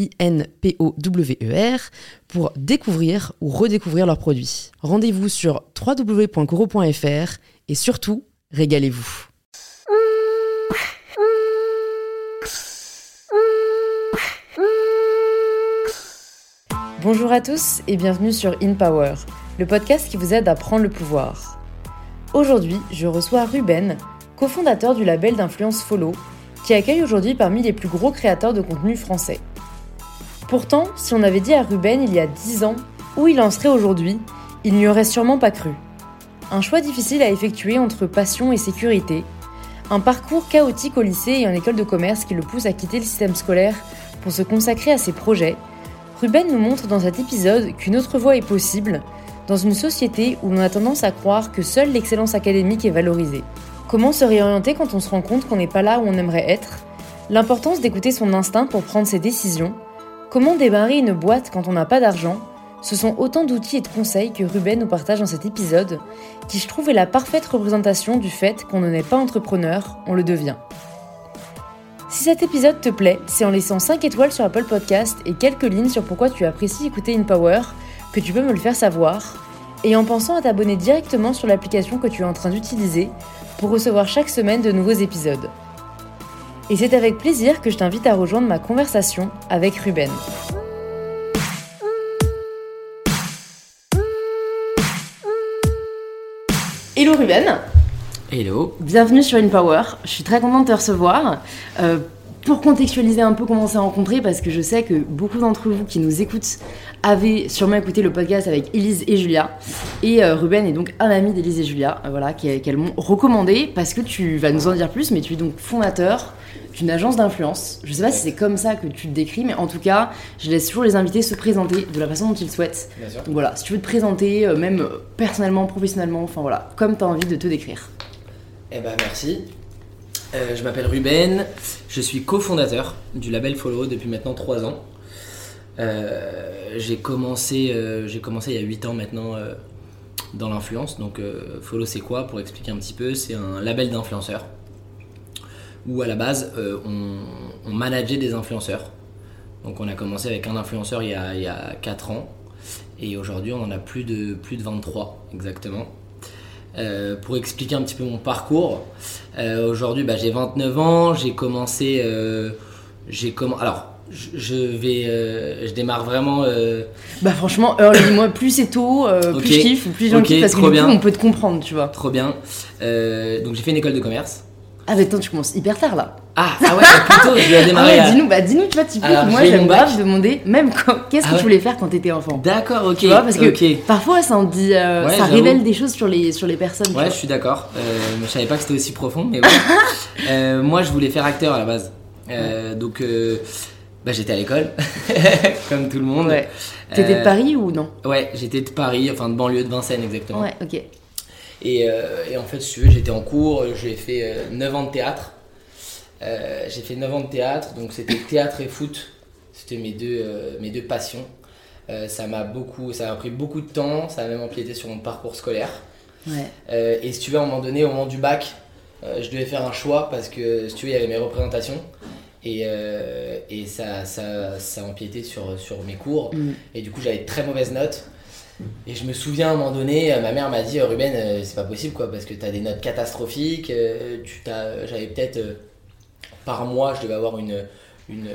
I-N-P-O-W-E-R, pour découvrir ou redécouvrir leurs produits. Rendez-vous sur www.coro.fr et surtout, régalez-vous. Bonjour à tous et bienvenue sur In Power, le podcast qui vous aide à prendre le pouvoir. Aujourd'hui, je reçois Ruben, cofondateur du label d'influence Follow, qui accueille aujourd'hui parmi les plus gros créateurs de contenu français. Pourtant, si on avait dit à Ruben il y a 10 ans où il en serait aujourd'hui, il n'y aurait sûrement pas cru. Un choix difficile à effectuer entre passion et sécurité, un parcours chaotique au lycée et en école de commerce qui le pousse à quitter le système scolaire pour se consacrer à ses projets, Ruben nous montre dans cet épisode qu'une autre voie est possible dans une société où l'on a tendance à croire que seule l'excellence académique est valorisée. Comment se réorienter quand on se rend compte qu'on n'est pas là où on aimerait être? L'importance d'écouter son instinct pour prendre ses décisions Comment démarrer une boîte quand on n'a pas d'argent? Ce sont autant d'outils et de conseils que Ruben nous partage dans cet épisode, qui je trouve est la parfaite représentation du fait qu'on ne n'est pas entrepreneur, on le devient. Si cet épisode te plaît, c'est en laissant 5 étoiles sur Apple Podcast et quelques lignes sur pourquoi tu apprécies écouter InPower que tu peux me le faire savoir, et en pensant à t'abonner directement sur l'application que tu es en train d'utiliser pour recevoir chaque semaine de nouveaux épisodes. Et c'est avec plaisir que je t'invite à rejoindre ma conversation avec Ruben. Hello Ruben Hello Bienvenue sur InPower, je suis très contente de te recevoir. Euh, pour contextualiser un peu comment on s'est rencontrés, parce que je sais que beaucoup d'entre vous qui nous écoutent avaient sûrement écouté le podcast avec Elise et Julia. Et euh, Ruben est donc un ami d'Elise et Julia, euh, voilà, qu'elles m'ont recommandé, parce que tu vas nous en dire plus, mais tu es donc fondateur d'une agence d'influence. Je sais pas si c'est comme ça que tu te décris, mais en tout cas, je laisse toujours les invités se présenter de la façon dont ils souhaitent. Donc voilà, si tu veux te présenter, euh, même personnellement, professionnellement, enfin voilà, comme tu as envie de te décrire. Eh ben merci. Euh, je m'appelle Ruben, je suis cofondateur du label Follow depuis maintenant 3 ans. Euh, j'ai commencé, j'ai commencé il y a 8 ans maintenant dans l'influence. Donc Follow c'est quoi? Pour expliquer un petit peu, c'est un label d'influenceurs où à la base euh, on, manageait des influenceurs. Donc on a commencé avec un influenceur il y a, il 4 ans. Et aujourd'hui on en a plus de, plus de 23 exactement. Euh, pour expliquer un petit peu mon parcours, euh, aujourd'hui bah, j'ai 29 ans, j'ai commencé, j'ai alors je vais je démarre vraiment bah franchement dis-moi plus c'est tôt plus je kiffe plus j'en kiffe parce que du coup on peut te comprendre tu vois. Trop bien. Donc j'ai fait une école de commerce ah, mais attends, tu commences hyper tard là. Ah, ah ouais, plutôt, je vais démarrer. Ah ouais, dis-nous, bah, dis-nous, tu vois, typiquement, moi j'aime grave demander, même qu'est-ce que ah tu voulais faire quand t'étais enfant? D'accord, ok. Tu vois, parce que parfois ça en dit, euh, ça révèle des choses sur les, sur les personnes. Ouais, je suis d'accord. Euh, je savais pas que c'était aussi profond, mais ouais. euh, moi, je voulais faire acteur à la base. Euh, donc, bah, j'étais à l'école, comme tout le monde. Ouais. T'étais de Paris ou non? Ouais, j'étais de Paris, enfin de banlieue de Vincennes exactement. Ouais, ok. Euh, et, en fait, si tu veux, j'étais en cours, j'ai fait 9 euh, ans de théâtre. Euh, j'ai fait 9 ans de théâtre, donc c'était théâtre et foot. C'était mes deux, mes deux passions. ça m'a beaucoup, ça a pris beaucoup de temps, ça a même empiété sur mon parcours scolaire. et si tu veux, à un moment donné, au moment du bac, je devais faire un choix parce que si tu veux, il y avait mes représentations. Et, et ça, ça, ça, a empiété sur, sur mes cours. Mm. Et du coup, j'avais de très mauvaises notes. Et je me souviens à un moment donné, euh, ma mère m'a dit Ruben, euh, c'est pas possible quoi, parce que t'as des notes catastrophiques. Euh, tu j'avais peut-être par mois, je devais avoir une, une,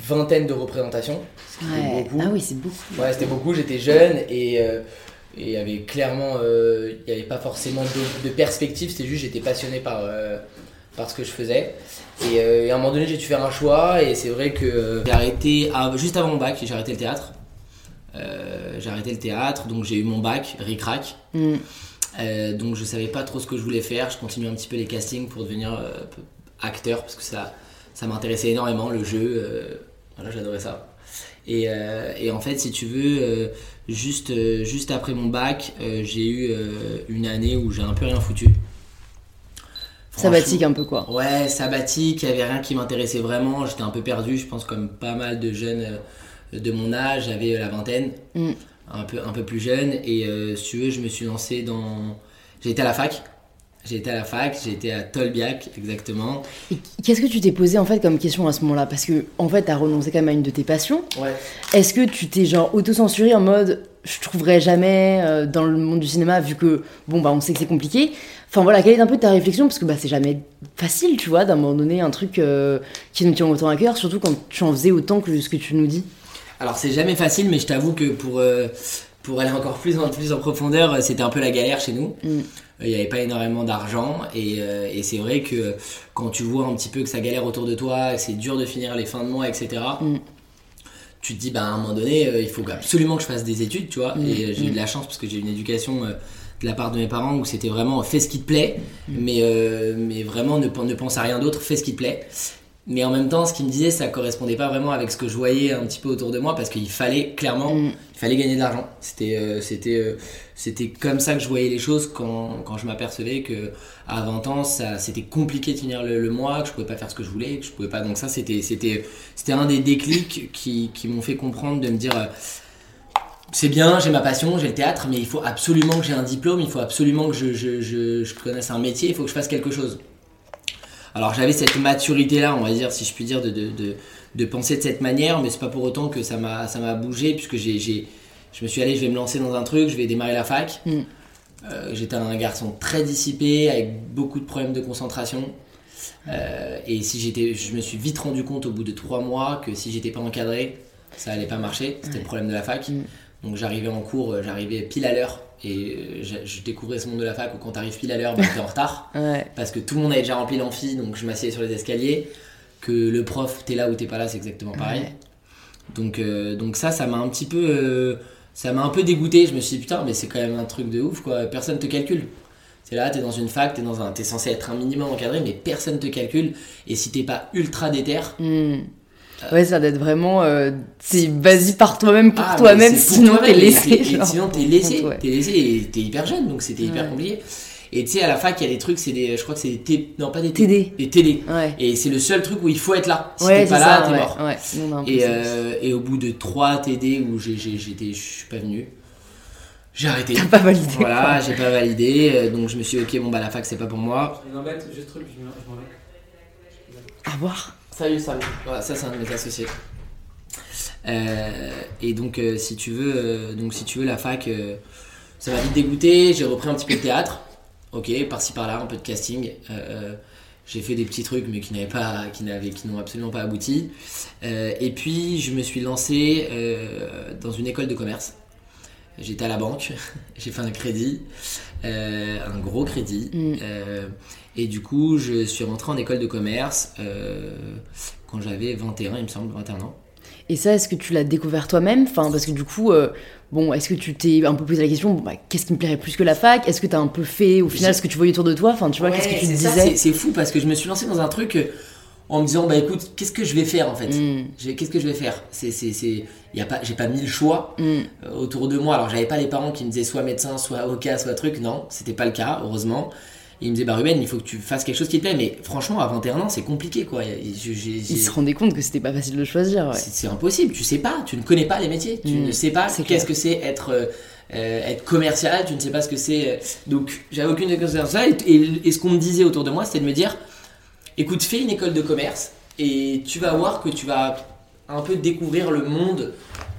vingtaine de représentations. Ouais. Ah oui, c'est beaucoup. Ouais, c'était beaucoup. J'étais jeune et il y avait clairement, euh, il n'y avait pas forcément de, de perspective, c'était juste j'étais passionné par, euh, par ce que je faisais. Et, euh, et à un moment donné, j'ai dû faire un choix, et c'est vrai que euh, j'ai arrêté, à- juste avant mon bac, j'ai arrêté le théâtre. Euh, j'ai arrêté le théâtre, donc j'ai eu mon bac, ric-rac. Mm. Euh, donc je savais pas trop ce que je voulais faire. Je continuais un petit peu les castings pour devenir euh, acteur parce que ça, ça m'intéressait énormément le jeu. euh, voilà, j'adorais ça. Et, et en fait, si tu veux, juste, juste après mon bac, j'ai eu une année où j'ai un peu rien foutu. Sabbatique un peu quoi. Ouais, sabbatique, il n'y avait rien qui m'intéressait vraiment. J'étais un peu perdu, je pense, comme pas mal de jeunes de mon âge. J'avais la vingtaine, Mm. Un, peu, un peu plus jeune. Et euh, si tu veux, je me suis lancé dans. J'ai été à la fac. J'ai été à la fac, j'ai été à Tolbiac, exactement. Et Qu'est-ce que tu t'es posé en fait comme question à ce moment-là? Parce que en fait, t'as renoncé quand même à une de tes passions. Ouais. Est-ce que tu t'es genre auto-censuré en mode je trouverai jamais euh, dans le monde du cinéma vu que bon bah on sait que c'est compliqué? Enfin voilà, quelle est un peu ta réflexion? Parce que bah c'est jamais facile, tu vois, d'un moment donné un truc euh, qui nous tient autant à cœur, surtout quand tu en faisais autant que ce que tu nous dis. Alors c'est jamais facile, mais je t'avoue que pour, euh, pour aller encore plus en, plus en profondeur, euh, c'était un peu la galère chez nous. Mm. Euh, Il n'y avait pas énormément d'argent et, euh, et c'est vrai que quand tu vois un petit peu que ça galère autour de toi, que c'est dur de finir les fins de mois, etc. Mm. Tu te dis, bah, à un moment donné, euh, il faut absolument que je fasse des études, tu vois. Mm. Et j'ai eu de la chance parce que j'ai eu une éducation de la part de mes parents où c'était vraiment fais ce qui te plaît, mais, mais vraiment ne pense à rien d'autre, fais ce qui te plaît. Mais en même temps, ce qu'il me disait, ça correspondait pas vraiment avec ce que je voyais un petit peu autour de moi parce qu'il fallait clairement, Mm. il fallait gagner de l'argent. C'était, euh, c'était, euh, c'était comme ça que je voyais les choses quand, quand je m'apercevais que à 20 ans, ça, c'était compliqué de finir le, le mois, que je pouvais pas faire ce que je voulais, que je pouvais pas. Donc ça, c'était, c'était, c'était un des déclics qui, qui m'ont fait comprendre de me dire. euh, c'est bien, j'ai ma passion, j'ai le théâtre, mais il faut absolument que j'ai un diplôme, il faut absolument que je, je, je, je connaisse un métier, il faut que je fasse quelque chose. Alors j'avais cette maturité-là, on va dire, si je puis dire, de, de, de, de penser de cette manière, mais c'est pas pour autant que ça m'a, ça m'a bougé, puisque j'ai, j'ai, je me suis allé, je vais me lancer dans un truc, je vais démarrer la fac. Mm. Euh, j'étais un garçon très dissipé, avec beaucoup de problèmes de concentration. Euh, et si j'étais, je me suis vite rendu compte au bout de trois mois que si j'étais pas encadré, ça allait pas marcher. C'était le problème de la fac. Mm. Donc j'arrivais en cours, euh, j'arrivais pile à l'heure. Et euh, je, je découvrais ce monde de la fac où quand t'arrives pile à l'heure, bah, t'es en retard Ouais. parce que tout le monde avait déjà rempli l'amphi, donc je m'asseyais sur les escaliers. Que le prof, t'es là ou t'es pas là, c'est exactement pareil. Ouais. Donc, euh, donc ça, ça m'a un petit peu, euh, ça m'a un peu dégoûté. Je me suis dit putain, mais c'est quand même un truc de ouf quoi. Personne te calcule. C'est là, t'es dans une fac, t'es dans un, t'es censé être un minimum encadré, mais personne te calcule. Et si t'es pas ultra déter, Mm. Ouais, ça doit être vraiment. euh, c'est vas-y par toi-même pour ah, toi-même, sinon t'es laissé. t'es- et genre, sinon t'es laissé, ouais. t'es laissé et t'es hyper jeune, donc c'était hyper Ouais. compliqué. Et tu sais, à la fac, il y a des trucs, c'est des, je crois que c'est des T, non pas des TD. des TD. Ouais. Et c'est le seul truc où il faut être là. Si ouais, t'es pas là, t'es ouais, mort. Et, euh, et au bout de 3 TD où j'ai- j'ai- j'étais, je suis pas venu, j'ai arrêté. T'as pas validé. Voilà, j'ai pas validé, euh, donc je me suis dit, ok, bon bah la fac c'est pas pour moi. Je m'embête, juste truc, je m'en je m'en vais. À voir. Salut, salut. Voilà, ça c'est un de mes associés. Euh, et donc euh, si tu veux, euh, donc si tu veux la fac, ça m'a vite dégoûté. J'ai repris un petit peu de théâtre, ok, par-ci par-là, un peu de casting. J'ai fait des petits trucs mais qui n'avaient pas, qui n'avaient, qui n'ont absolument pas abouti. Et puis je me suis lancé dans une école de commerce. J'étais à la banque, j'ai fait un crédit, un gros crédit. Mm. Et du coup, je suis rentré en école de commerce euh, quand j'avais 21, il me semble, 21 ans. Et ça, est-ce que tu l'as découvert toi-même? Enfin, parce que du coup, euh, bon, est-ce que tu t'es un peu posé la question, bon, bah, qu'est-ce qui me plairait plus que la fac? Est-ce que t'as un peu fait au final ce que tu voyais autour de toi? Enfin, tu vois, Ouais, qu'est-ce que tu te disais? c'est- fou parce que je me suis lancé dans un truc euh, en me disant, bah écoute, qu'est-ce que je vais faire en fait? Mm, vais- Qu'est-ce que je vais faire? C'est, c'est, pas, j'ai pas mille choix mm. euh, autour de moi. Alors j'avais pas les parents qui me disaient soit médecin, soit avocat, soit truc. Non, c'était pas le cas, heureusement. Ils me disaient, bah Ruben, il faut que tu fasses quelque chose qui te plaît. Mais franchement, à 21 ans, c'est compliqué quoi. J'ai- se rendaient compte que c'était pas facile de choisir, ouais. C'est impossible, tu sais pas, tu ne connais pas les métiers, tu Mm, ne sais pas qu'est-ce que c'est être, euh, euh, être commercial, tu ne sais pas ce que c'est. euh, donc j'avais aucune connaissance de ça. Et, et- et ce qu'on me disait autour de moi, c'était de me dire écoute, fais une école de commerce et tu vas voir que tu vas un peu découvrir le monde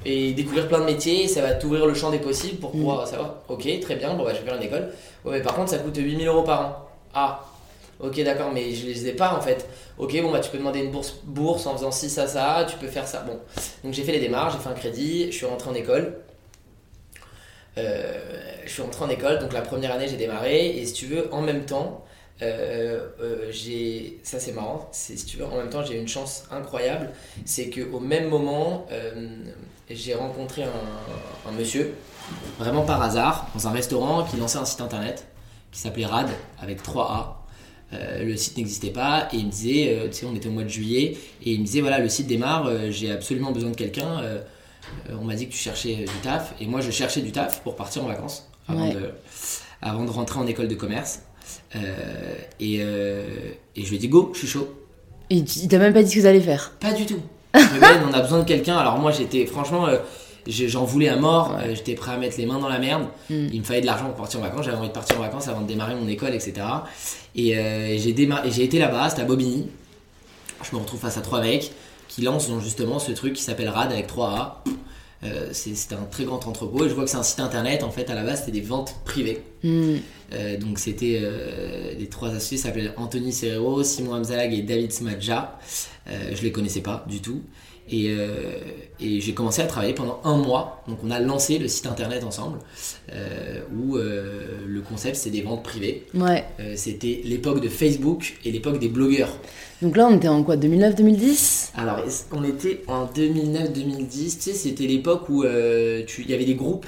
et découvrir plein de métiers, ça va t'ouvrir le champ des possibles pour pouvoir savoir ok, très bien, bon bah je vais faire une école. Ouais, mais par contre, ça coûte 8000 euros par an. Ah, ok, d'accord, mais je les ai pas en fait. Ok, bon bah tu peux demander une bourse, bourse en faisant ci, ça, ça, tu peux faire ça. Bon, donc j'ai fait les démarches, j'ai fait un crédit, je suis rentré en école. euh, je suis entré en école, donc la première année j'ai démarré, et si tu veux, en même temps, euh, euh, j'ai. Ça c'est marrant, c'est, si tu veux, en même temps j'ai une chance incroyable, c'est qu'au même moment, euh, j'ai rencontré un, un monsieur, vraiment par hasard, dans un restaurant qui lançait un site internet qui s'appelait RAD avec 3A. Euh, le site n'existait pas et il me disait, euh, tu sais, on était au mois de juillet et il me disait voilà, le site démarre, euh, j'ai absolument besoin de quelqu'un. euh, euh, on m'a dit que tu cherchais euh, du taf et moi je cherchais du taf pour partir en vacances avant, Ouais. de, avant de rentrer en école de commerce. Euh, et, euh, et je lui ai dit go, je suis chaud. Et il t'a même pas dit ce que vous allez faire. Pas du tout. On a besoin de quelqu'un. Alors moi j'étais franchement, euh, j'en voulais à mort. Euh, j'étais prêt à mettre les mains dans la merde. Mm. Il me fallait de l'argent pour partir en vacances. J'avais envie de partir en vacances avant de démarrer mon école, etc. Et euh, j'ai été là-bas, c'était à Bobigny. Je me retrouve face à trois mecs qui lancent donc, justement ce truc qui s'appelle RAD avec 3A. Euh, c'est- c'était un très grand entrepôt et je vois que c'est un site internet. En fait, à la base, c'était des ventes privées. Hmm. Euh, donc c'était euh, les trois associés s'appelaient Anthony Serrero, Simon Hamzalag et David Smadja. Euh, je les connaissais pas du tout. Et, euh, et j'ai commencé à travailler pendant un mois. Donc on a lancé le site internet ensemble, où le concept c'est des ventes privées. Ouais. C'était l'époque de Facebook et l'époque des blogueurs. Donc là, on était en quoi 2009-2010 Alors on était en 2009-2010, tu sais, c'était l'époque où euh, il y avait des groupes.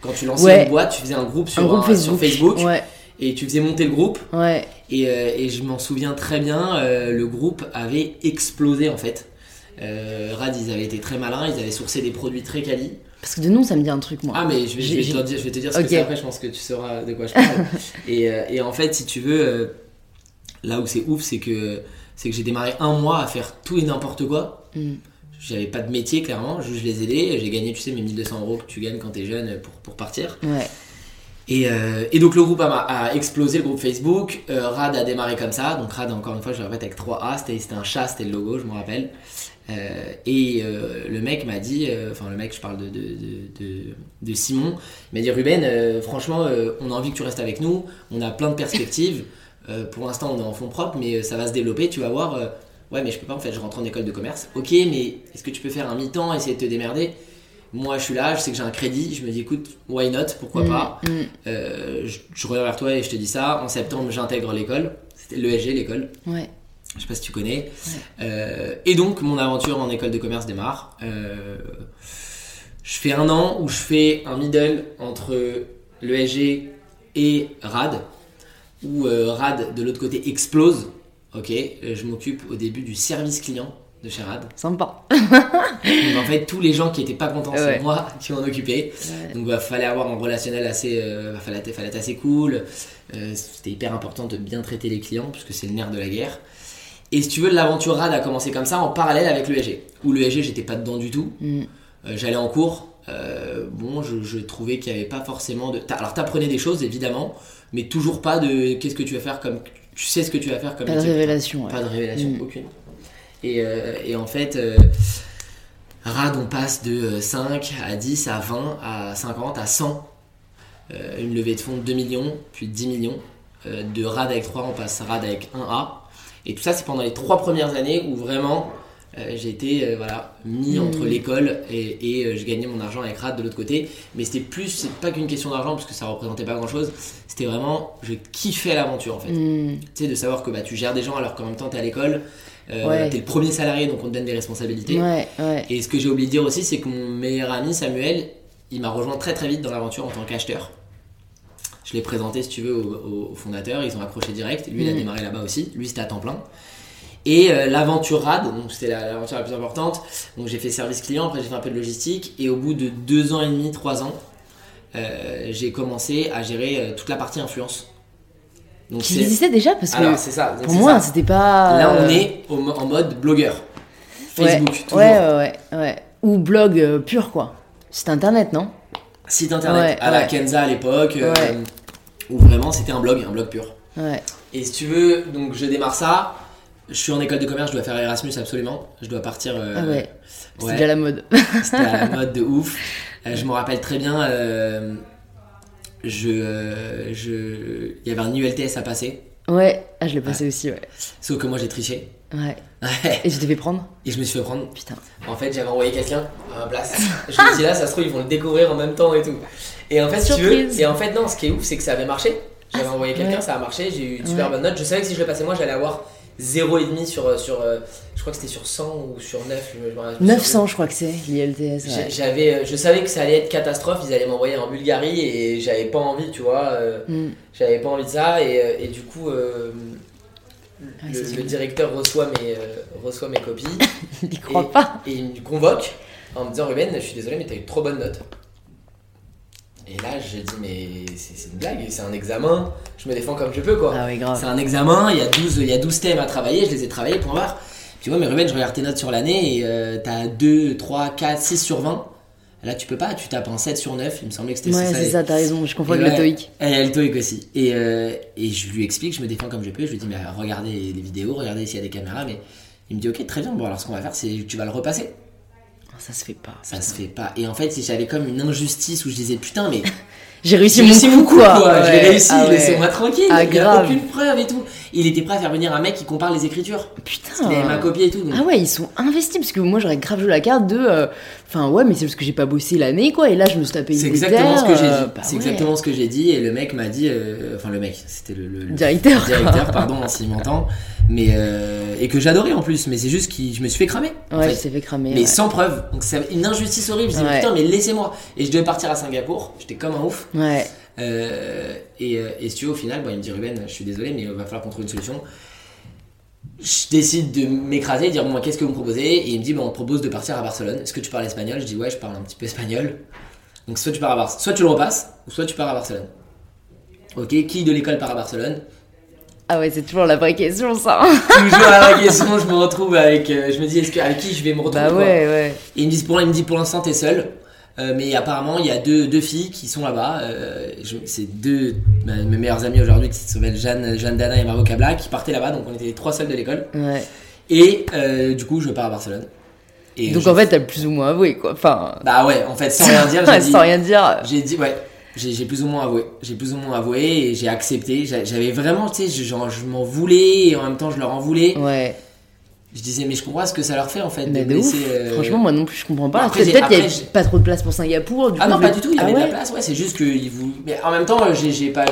Quand tu lançais Ouais. une boîte, tu faisais un groupe sur, Un groupe un- Facebook. sur Facebook Ouais. et tu faisais monter le groupe. Ouais. Et, euh, et je m'en souviens très bien, euh, le groupe avait explosé en fait. Euh, Rad, ils avaient été très malins, ils avaient sourcé des produits très quali. Parce que de nom, ça me dit un truc, moi. Ah, mais je vais, je vais J'ai- te, dire, je vais te dire ce que c'est après, je pense que tu sauras de quoi je parle. et, euh, et en fait, si tu veux, euh, là où c'est ouf, c'est que, c'est que j'ai démarré un mois à faire tout et n'importe quoi. Mm. J'avais pas de métier clairement, juste je les aidais. J'ai gagné, tu sais, mes 1200 euros que tu gagnes quand t'es jeune pour, pour partir. Ouais. Et, euh, et donc le groupe a, a explosé, le groupe Facebook. Euh, Rad a démarré comme ça. Donc Rad, encore une fois, je le répète, avec 3A, c'était un chat, c'était le logo, je me rappelle. Euh, et le mec m'a dit, enfin le mec, je parle de, de, de, de- Simon, il m'a dit Ruben, franchement, on a envie que tu restes avec nous, on a plein de perspectives. Euh, pour l'instant, on est en fonds propres, mais euh, ça va se développer, tu vas voir. euh, ouais, mais je peux pas, en fait, je rentre en école de commerce. Ok, mais est-ce que tu peux faire un mi-temps, essayer de te démerder? Moi, je suis là, je sais que j'ai un crédit, je me dis, écoute, why not, pourquoi Mm, pas? mm. euh, je, je reviens vers toi et je te dis ça. En septembre, j'intègre l'école. C'était l'ESG, l'école. Ouais. Je sais pas si tu connais. Euh, et donc, mon aventure en école de commerce démarre. Je fais un an où je fais un middle entre l'ESG et RAD. Où euh, RAD, de l'autre côté, explose. Ok, Euh, je m'occupe au début du service client de chez RAD. Sympa. Donc en fait, tous les gens qui étaient pas contents, c'est Ouais. moi qui m'en occupais. Donc il fallait avoir un relationnel assez, euh, fallait, fallait être assez cool. Euh, C'était hyper important de bien traiter les clients puisque c'est le nerf de la guerre. Et si tu veux, l'aventure RAD a commencé comme ça en parallèle avec l'ESG. Où l'ESG, j'étais pas dedans du tout. Mm. Euh, J'allais en cours. Euh, bon, je, je trouvais qu'il n'y avait pas forcément de. Alors t'apprenais des choses évidemment, mais toujours pas de qu'est-ce que tu vas faire comme. Tu sais ce que tu vas faire comme Pas de révélation. Ouais. Pas de révélation, Mm. aucune. Et, euh, et en fait, euh, RAD, on passe de euh, 5 à 10 à 20 à 50 à 100. Euh, une levée de fonds de 2 millions, puis 10 millions. Euh, de RAD avec 3, on passe à RAD avec 1A. Et tout ça, c'est pendant les 3 premières années où vraiment euh, j'ai été euh, voilà, mis Mm. entre l'école et, et euh, je gagnais mon argent avec RAD de l'autre côté. Mais c'était plus, c'est pas qu'une question d'argent parce que ça représentait pas grand chose. C'était vraiment, je kiffais l'aventure en fait. Mm. Tu sais, de savoir que bah, tu gères des gens alors qu'en même temps t'es à l'école, euh, Ouais. t'es le premier salarié donc on te donne des responsabilités. Ouais, ouais. Et ce que j'ai oublié de dire aussi, c'est que mon meilleur ami Samuel, il m'a rejoint très très vite dans l'aventure en tant qu'acheteur. Je l'ai présenté, si tu veux, au, au fondateur, ils ont accroché direct. Lui, il a Mhm. démarré là-bas aussi. Lui, c'était à temps plein. Et euh, l'aventure RAD, donc c'était la- l'aventure la plus importante. Donc j'ai fait service client, après j'ai fait un peu de logistique. Et au bout de deux ans et demi, trois ans, euh, j'ai commencé à gérer euh, toute la partie influence. Donc Qui existait déjà parce que alors c'est ça. pour moi, c'était pas. Là, on euh, est au en mode blogueur. ouais, Facebook, toujours. Ouais, ouais, ouais, ouais. Ou blog pur, quoi. Site internet, non? Site internet Ouais, à la ouais. Kenza à l'époque, euh, Ouais. où vraiment c'était un blog, un blog pur. Ouais. Et si tu veux, donc je démarre ça. Je suis en école de commerce, je dois faire Erasmus absolument. Je dois partir. euh, Ah ouais. C'était ouais, déjà la mode. C'était à la mode de ouf. Euh, je me rappelle très bien. euh, je, je, il y avait un ULTS à passer, ouais. Ah, je l'ai passé aussi, ouais. sauf que moi j'ai triché. Ouais. Ouais. Et tu t'es fait prendre Et je me suis fait prendre. Putain. En fait, j'avais envoyé quelqu'un à ma place. Je me suis dit là, ça se trouve, ils vont le découvrir en même temps et tout. Et en fait, si tu veux, Surprise. et en fait, non, ce qui est ouf, c'est que ça avait marché. J'avais Ah, envoyé quelqu'un, ouais. ça a marché, j'ai eu une super bonne note. Je savais que si je le passais moi, j'allais avoir 0,5 sur, sur. euh, Je crois que c'était sur 100 ou sur 9. je me- je me rappelle plus. 900, je crois que c'est l'ILTS. J'ai- Ouais. J'avais, euh, je savais que ça allait être catastrophe, ils allaient m'envoyer en Bulgarie et j'avais pas envie, tu vois. euh, Mm. J'avais pas envie de ça et, euh, et du coup, euh, Ah, le, directeur reçoit mes, euh, reçoit mes copies Il croit pas. et il me convoque en me disant Ruben, je suis désolé, mais t'as eu trop bonne note. Et là, je dis, mais c'est c'est une blague, c'est un examen, je me défends comme je peux quoi. Ah oui, grave. C'est un examen, il y, a 12, il y a 12 thèmes à travailler, je les ai travaillés pour voir. Tu vois, mais Ruben, je regarde tes notes sur l'année et euh, t'as 2, 3, 4, 6 sur 20. Là, tu peux pas, tu tapes un 7 sur 9, il me semblait que c'était Ouais, ça. c'est les- ça, t'as raison, je confonds avec le ouais. TOEIC. Et il y a le TOEIC aussi. Et, euh, et je lui explique, je me défends comme je peux. Je lui dis, mais regardez les vidéos, regardez s'il y a des caméras. Mais il me dit, ok, très bien. Bon, alors ce qu'on va faire, c'est tu vas le repasser. Ça se fait pas. Ça se fait pas. Et en fait, si j'avais comme une injustice où je disais, putain, mais J'ai réussi j'ai mon coup, quoi. L'ai Ouais. réussi, Ah ouais. laissez-moi tranquille. Ah, il y a grave. aucune preuve et tout. Il était prêt à faire venir un mec qui compare les écritures. Putain. Il avait ma copie et tout. donc- Ah ouais, ils sont investis parce que moi j'aurais grave joué la carte de. euh, Enfin, ouais, mais c'est parce que j'ai pas bossé l'année quoi, et là je me suis tapé une C'est exactement ce que j'ai euh, dit. bah c'est ouais. exactement ce que j'ai dit. Et le mec m'a dit, euh, enfin le mec, c'était le, le- le Directeur. directeur, pardon, s'il m'entend, mais et que j'adorais en plus. Mais c'est juste que je me suis fait cramer. en Ouais, fait. je t'ai fait cramer. mais ouais. sans preuve. Donc c'est une injustice horrible. Je dis Ouais. putain, mais laissez-moi. Et je devais partir à Singapour. J'étais comme un ouf. Ouais. Euh, et, euh, et si tu veux, au final, bon, il me dit Ruben, je suis désolé, mais il va falloir qu'on trouve une solution. Je décide de m'écraser, de dire moi, qu'est-ce que vous me proposez? Et il me dit bon, on te propose de partir à Barcelone. Est-ce que tu parles espagnol? Je dis ouais, je parle un petit peu espagnol. Donc soit tu pars à Bar- soit tu le repasses, ou soit tu pars à Barcelone. Ok, qui de l'école part à Barcelone? Ah ouais, c'est toujours la vraie question ça. Toujours la question, je me retrouve avec. euh, je me dis est-ce que avec qui je vais me retrouver bah quoi? ouais, ouais. Et il me dit pour, il me dit pour l'instant t'es seul. Euh, mais apparemment il y a deux, deux filles qui sont là-bas. Euh, c'est deux ma- mes meilleures amies aujourd'hui qui s'appellent Jeanne, Jeanne Dana et Margot Cabla qui partaient là-bas. Donc on était les trois seuls de l'école. ouais. Et euh, du coup je pars à Barcelone. Et Donc je- en fait, t'as plus ou moins avoué quoi. Enfin. Bah ouais, en fait sans rien dire, j'ai dit, sans rien dire. j'ai dit ouais. J'ai plus ou moins avoué. J'ai plus ou moins avoué et j'ai accepté. J'a- J'avais vraiment, tu sais, je- je m'en voulais et en même temps je leur en voulais. Ouais. Je disais, mais je comprends ce que ça leur fait en fait Mais de laisser. euh, Franchement, moi non plus, je comprends pas. J'ai- Peut-être qu'il y après, a j'ai- pas trop de place pour Singapour. Du Ah coup, non, pas du tout, il y Ah avait de la place, ouais, c'est juste que vous. Mais en même temps, j'ai pas.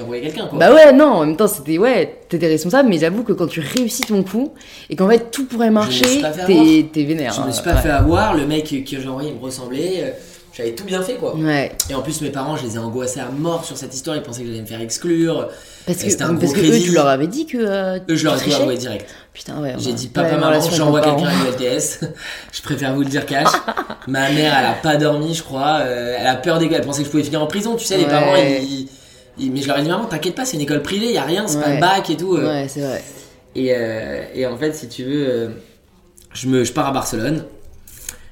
Envoyé quelqu'un quoi. Bah ouais, non, en même temps, c'était ouais, t'étais responsable, mais j'avoue que quand tu réussis ton coup et qu'en fait tout pourrait marcher, pas t'es vénère. je me hein, suis pas ouais. fait avoir, le mec que j'ai envoyé me ressemblait, euh, j'avais tout bien fait quoi. Ouais, Et en plus, mes parents, je les ai angoissés à mort sur cette histoire, ils pensaient que j'allais me faire exclure. parce que, c'était un parce gros que eux, tu leur avais dit que. euh, Eux, je leur ai tout avoué direct. Putain, ouais. J'ai dit, papa, maman, j'envoie quelqu'un à l'ULTS. je préfère vous le dire cash. Ma mère, elle a pas dormi, je crois. euh, elle a peur des gars, elle pensait que je pouvais finir en prison, tu sais, les parents, ils. ils- Mais je leur ai dit, maman, t'inquiète pas, c'est une école privée, y a rien, c'est pas le bac et tout. euh. Ouais, c'est vrai. Et, euh, et en fait, si tu veux, je, me, je pars à Barcelone.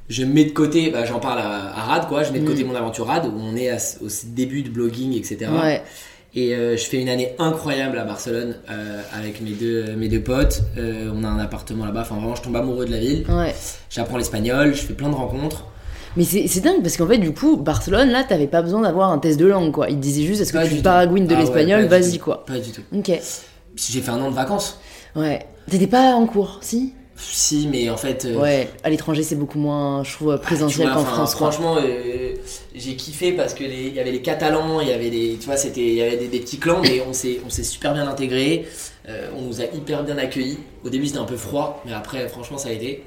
Je mets de côté, bah, j'en parle à, à Rad, quoi. Je mets de côté Mm. mon aventure Rad, où on est à- au début de blogging, etc. Ouais. Et euh, je fais une année incroyable à Barcelone euh, avec mes deux, mes deux potes. Euh, on a un appartement là-bas. Enfin, vraiment, je tombe amoureux de la ville. Ouais. J'apprends l'espagnol, je fais plein de rencontres. Mais c'est dingue parce qu'en fait, du coup, Barcelone, là, t'avais pas besoin d'avoir un test de langue, quoi. Ils disaient juste, est-ce que tu paragouines de Ah l'espagnol, vas-y, quoi. Pas du tout. Ok. J'ai fait un an de vacances. Ouais. T'étais pas en cours, si? Si, mais en fait. euh, Ouais. À l'étranger, c'est beaucoup moins, je trouve, Ah, présentiel qu'en France. Franchement, euh, j'ai kiffé parce que il y avait les Catalans, il y avait des, tu vois, c'était, il y avait des, des petits clans, mais on s'est, on s'est super bien intégrés. Euh, on nous a hyper bien accueillis. Au début, c'était un peu froid, mais après, franchement, ça a été.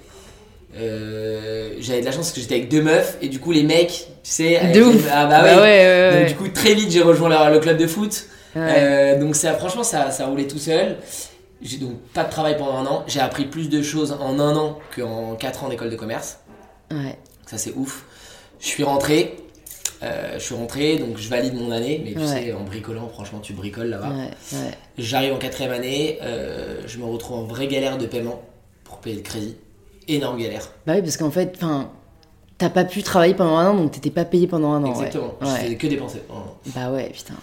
J'avais de la chance parce que j'étais avec deux meufs et du coup les mecs, tu sais, De les- ouf. ah bah Bah ouais. ouais, ouais, Donc ouais. du coup très vite j'ai rejoint le club de foot. Donc ça, franchement, ça, ça roulait tout seul. J'ai donc pas de travail pendant un an. J'ai appris plus de choses en un an qu'en quatre ans d'école de commerce. Ouais. Ça c'est ouf. Je suis rentré. euh, je suis rentré, donc je valide mon année, mais tu Ouais. sais, en bricolant, franchement, tu bricoles là-bas. Ouais, ouais. J'arrive en quatrième année, euh, je me retrouve en vraie galère de paiement pour payer le crédit. Énorme galère. Bah oui, parce qu'en fait, enfin, t'as pas pu travailler pendant un an, donc t'étais pas payé pendant un an. Exactement. Je faisais que dépenser. Bah ouais, putain.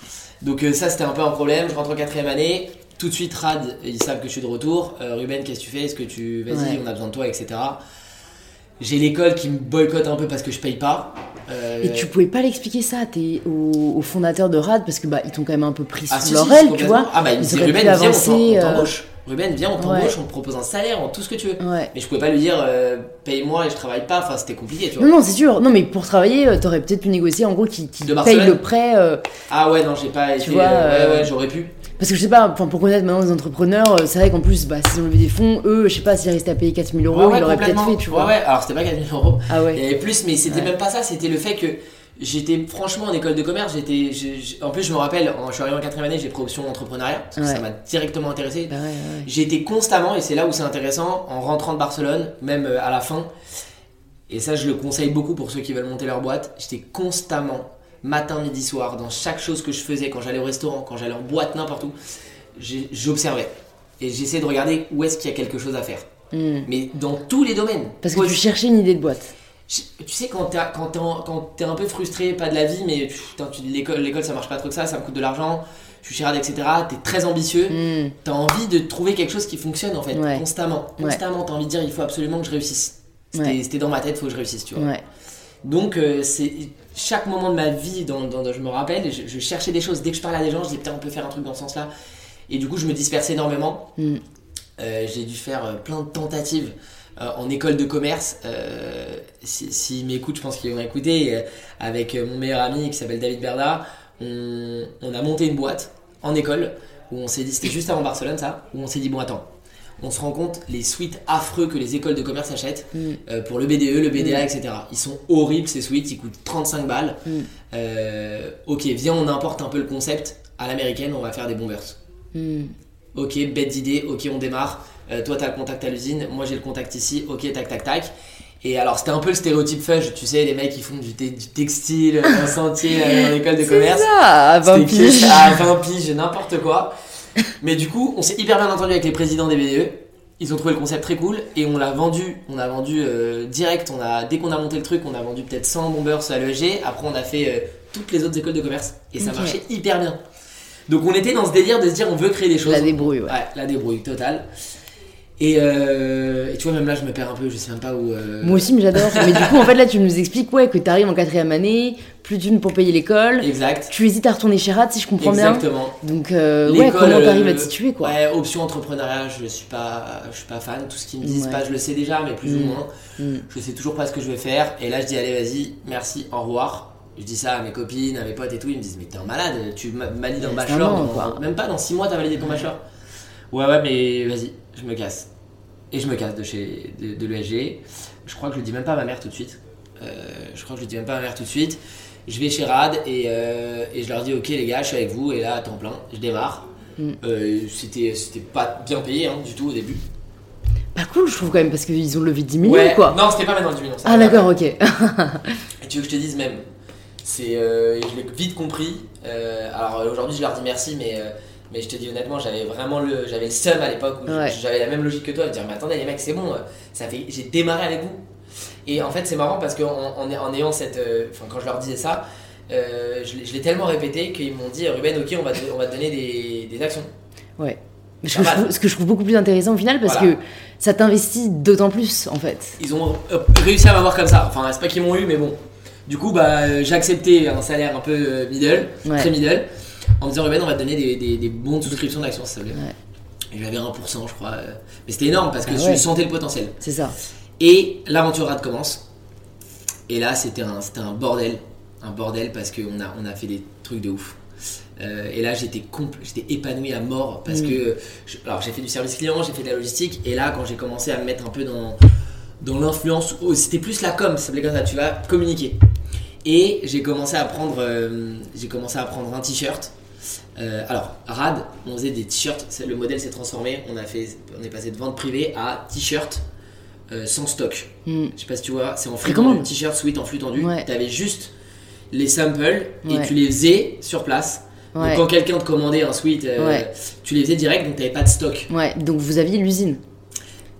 Donc euh, ça c'était un peu un problème. Je rentre en quatrième année. Tout de suite Rad, ils savent que je suis de retour. Euh, Ruben, qu'est-ce que tu fais? Est-ce que tu vas-y, Ouais. on a besoin de toi, etc. J'ai l'école qui me boycotte un peu parce que je paye pas. Euh, Et tu pouvais pas l'expliquer ça t'es au, au fondateur de RAD parce que bah ils t'ont quand même un peu pris ah, sous si, aile, tu vois. Ah bah Ils dit auraient Ruben, dit, on euh, t'embauche. Ruben, viens, on t'embauche, on te propose un salaire, on tout ce que tu veux. Ouais. Mais je pouvais pas lui dire, euh, paye-moi et je travaille pas. Enfin, c'était compliqué, tu vois. Non, non, c'est sûr. Non, mais pour travailler, t'aurais peut-être pu négocier en gros qui, qui paye le prêt. Ah ouais, non, j'ai pas été. vois, Ouais, ouais, j'aurais pu. Parce que je sais pas, pour connaître maintenant les entrepreneurs, euh, c'est vrai qu'en plus, bah, s'ils ont levé des fonds, eux, je sais pas, s'ils restaient à payer 4000 euros, Ouais, ouais, ils l'auraient peut-être fait, tu vois. Ouais, ouais, alors c'était pas 4000 euros. Ah Il ouais. y avait plus, mais c'était même pas ça, c'était le fait que j'étais franchement en école de commerce. J'étais, en plus, je me rappelle, en- je suis arrivé en quatrième année, j'ai pris option entrepreneuriat, parce que ça m'a directement intéressé. Bah été constamment, et c'est là où c'est intéressant, en rentrant de Barcelone, même euh, à la fin, et ça je le conseille beaucoup pour ceux qui veulent monter leur boîte, j'étais constamment, matin, midi, soir, dans chaque chose que je faisais, quand j'allais au restaurant, quand j'allais en boîte, n'importe où, j'observais. Et j'essayais de regarder où est-ce qu'il y a quelque chose à faire. Hmm. Mais dans tous les domaines. Parce que tu cherchais une idée de boîte. je- Tu sais, quand t'es quand un peu frustré, pas de la vie, mais putain, l'école, l'école ça marche pas trop que ça, ça me coûte de l'argent, je suis chérade, etc. T'es très ambitieux, Hmm. t'as envie de trouver quelque chose qui fonctionne en fait, Ouais. constamment. Ouais. Constamment, t'as envie de dire il faut absolument que je réussisse. C'était Ouais. dans ma tête, faut que je réussisse, tu vois. Donc, euh, c'est chaque moment de ma vie, dans, je me rappelle, je, je cherchais des choses. Dès que je parlais à des gens, je disais putain, on peut faire un truc dans ce sens-là. Et du coup, je me dispersais énormément. Hmm. Euh, j'ai dû faire euh, plein de tentatives euh, en école de commerce. Euh, S'ils si, m'écoutent, je pense qu'ils vont écouter. Euh, avec mon meilleur ami qui s'appelle David Berda, on, on a monté une boîte en école où on s'est dit, c'était juste avant Barcelone ça, où on s'est dit bon attends, on se rend compte les suites affreux que les écoles de commerce achètent Mm. euh, pour le BDE, le BDA, Mm. etc. Ils sont horribles ces suites, ils coûtent 35 balles. Mm. Euh, ok, viens, on importe un peu le concept à l'américaine, on va faire des bombers. Ok, bête d'idée, ok, on démarre. Euh, toi, t'as le contact à l'usine, moi j'ai le contact ici, ok, tac, tac, tac. Et alors, c'était un peu le stéréotype fudge, tu sais, les mecs qui font du, te- du textile, un sentier euh, en école de commerce. ça, à 20 C'était piges. à 20 piges, n'importe quoi. Mais du coup, on s'est hyper bien entendu avec les présidents des BDE. Ils ont trouvé le concept très cool et on l'a vendu. On a vendu euh, direct. On a, dès qu'on a monté le truc, on a vendu peut-être 100 bombers à l'ESG. Après, on a fait euh, toutes les autres écoles de commerce et ça marchait hyper bien. Donc, on était dans ce délire de se dire on veut créer des choses. La débrouille, ouais. Ouais, la débrouille totale. Et, euh, et tu vois, même là, je me perds un peu. Je sais même pas où. euh, Moi aussi, mais j'adore. mais du coup, en fait, là, tu nous expliques ouais, que t'arrives en quatrième année, plus d'une pour payer l'école. Exact. Tu hésites à retourner chez Rad, si je comprends bien. Exactement. Donc, euh, ouais, comment t'arrives euh, à te situer, quoi Ouais, option entrepreneuriat, je suis pas, je suis pas fan. Tout ce qu'ils me disent Ouais. pas, je le sais déjà, mais plus ou Mm. moins. Hmm. Je sais toujours pas ce que je vais faire. Et là, je dis allez, vas-y, merci, au revoir. Je dis ça à mes copines, à mes potes et tout. Ils me disent mais t'es un malade, tu valides un bachelor, an, dans- quoi. même pas dans 6 mois t'as validé ton bachelor. Ouais, ouais, mais vas-y, je me casse. Et je me casse de chez de, de l'ESG. Je crois que je le dis même pas à ma mère tout de suite. Euh, je crois que je le dis même pas à ma mère tout de suite. Je vais chez Rad et, euh, et je leur dis ok les gars, je suis avec vous et là à temps plein, je démarre. Mm. Euh, c'était c'était pas bien payé hein, du tout au début. Pas cool, je trouve quand même, parce qu'ils ont levé 10 millions, Ouais, quoi. non, c'était pas maintenant 10 millions. ça Ah, d'accord, ok. Et tu veux que je te dise même C'est, je l'ai vite compris. Alors aujourd'hui, je leur dis merci, mais, mais je te dis honnêtement, j'avais vraiment le, j'avais le seum à l'époque où Ouais. j'avais la même logique que toi, de dire mais attendez les mecs, c'est bon, ça fait, j'ai démarré avec vous. Et en fait, c'est marrant parce qu'en en, en ayant cette, euh, enfin quand je leur disais ça, euh, je l'ai- je l'ai tellement répété qu'ils m'ont dit Ruben, ok, on va, te, on va te donner des, des actions. Ouais. Mais ce, que je trouve, ce que je trouve beaucoup plus intéressant au final, parce Voilà. que ça t'investit d'autant plus, en fait. Ils ont euh, réussi à m'avoir comme ça. Enfin, c'est pas qu'ils m'ont eu, mais bon. Du coup, bah, j'ai accepté un salaire un peu middle, Ouais. très middle, en disant Ruben, on va te donner des, des, des bons de souscription d'actions, te plaît. Ouais. J'avais 1%, je crois. euh, Mais c'était énorme parce que Ah je ouais. sentais le potentiel. C'est ça. Et l'aventure rad commence. Et là, c'était un, un bordel. Un bordel parce qu'on a, on a fait des trucs de ouf. Euh, et là, j'étais compl- j'étais épanoui à mort parce Mm. que. je- alors, j'ai fait du service client, j'ai fait de la logistique. Et là, quand j'ai commencé à me mettre un peu dans, dans l'influence, oh, c'était plus la com, ça s'appelait comme ça, tu vas communiquer. Et j'ai commencé à prendre, euh, j'ai commencé à prendre un t-shirt. Euh, alors, Rad, on faisait des t-shirts, le modèle s'est transformé, on, a fait, on est passé de vente privée à t-shirt euh, sans stock. Hmm. Je sais pas si tu vois, c'est en flux tendu, t-shirt sweat en flux tendu. Ouais. Tu avais juste les samples et Ouais. tu les faisais sur place. Ouais. Donc quand quelqu'un te commandait un sweat, euh, tu les faisais direct, donc t'avais pas de stock. Ouais, donc vous aviez l'usine.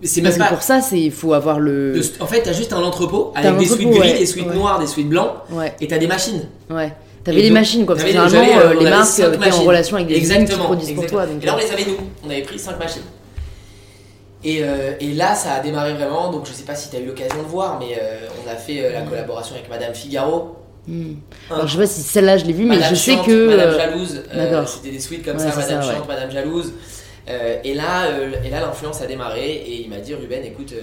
C'est Parce que pour ça, c'est il faut avoir le. de en fait, t'as juste un entrepôt avec des suites gris, ouais, des suites noirs, des suites blancs, Ouais, et t'as des machines. ouais. T'avais donc, machines, quoi. Parce que euh, les marques, cinq euh, en relation avec des usines qui Exactement, produisent pour exactement. toi. Donc, Et là, on euh, les avait nous. On avait pris 5 machines. Et, euh, et là, ça a démarré vraiment. Donc, je sais pas si tu as eu l'occasion de voir, mais euh, on a fait la collaboration avec Madame Figaro. hmm. Un- Alors, je sais pas si celle-là je l'ai vue, mais Madame je sais que. Madame Jalouse. C'était des suites comme Ouais, ça. Madame ça, Chiante, Madame Jalouse. Et là, et là l'influence a démarré et il m'a dit Ruben, écoute,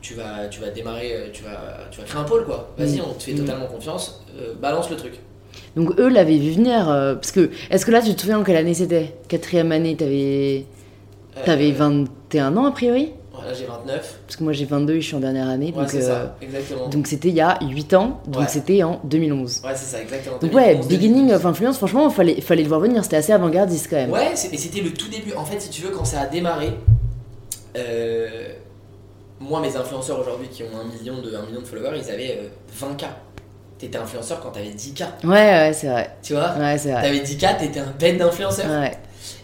tu vas, tu vas démarrer, tu vas, tu vas créer un pôle quoi. Vas-y, Mm. on te fait Mm. totalement confiance. euh, balance le truc. Donc eux l'avaient vu venir. euh, parce que, est-ce que là, tu te souviens en quelle année c'était? Quatrième année, t'avais Euh, t'avais 21 ans a priori? Voilà, j'ai 29. Parce que moi j'ai 22 et je suis en dernière année. Ouais, donc c'est euh, ça, exactement. donc c'était il y a 8 ans. Donc Ouais. c'était en 2011. ouais, c'est ça, exactement. Donc ouais, 2011, beginning 2012. of influence, franchement, fallait, fallait le voir venir. C'était assez avant-gardiste quand même. Ouais, c'est- et c'était le tout début. En fait, si tu veux, quand ça a démarré, euh, moi, mes influenceurs aujourd'hui qui ont un million de, un million de followers, ils avaient euh, 20K. T'étais influenceur quand t'avais 10K. Ouais, ouais, c'est vrai. Tu vois Ouais, c'est vrai. T'avais 10K, t'étais un bête d'influenceur. Ouais.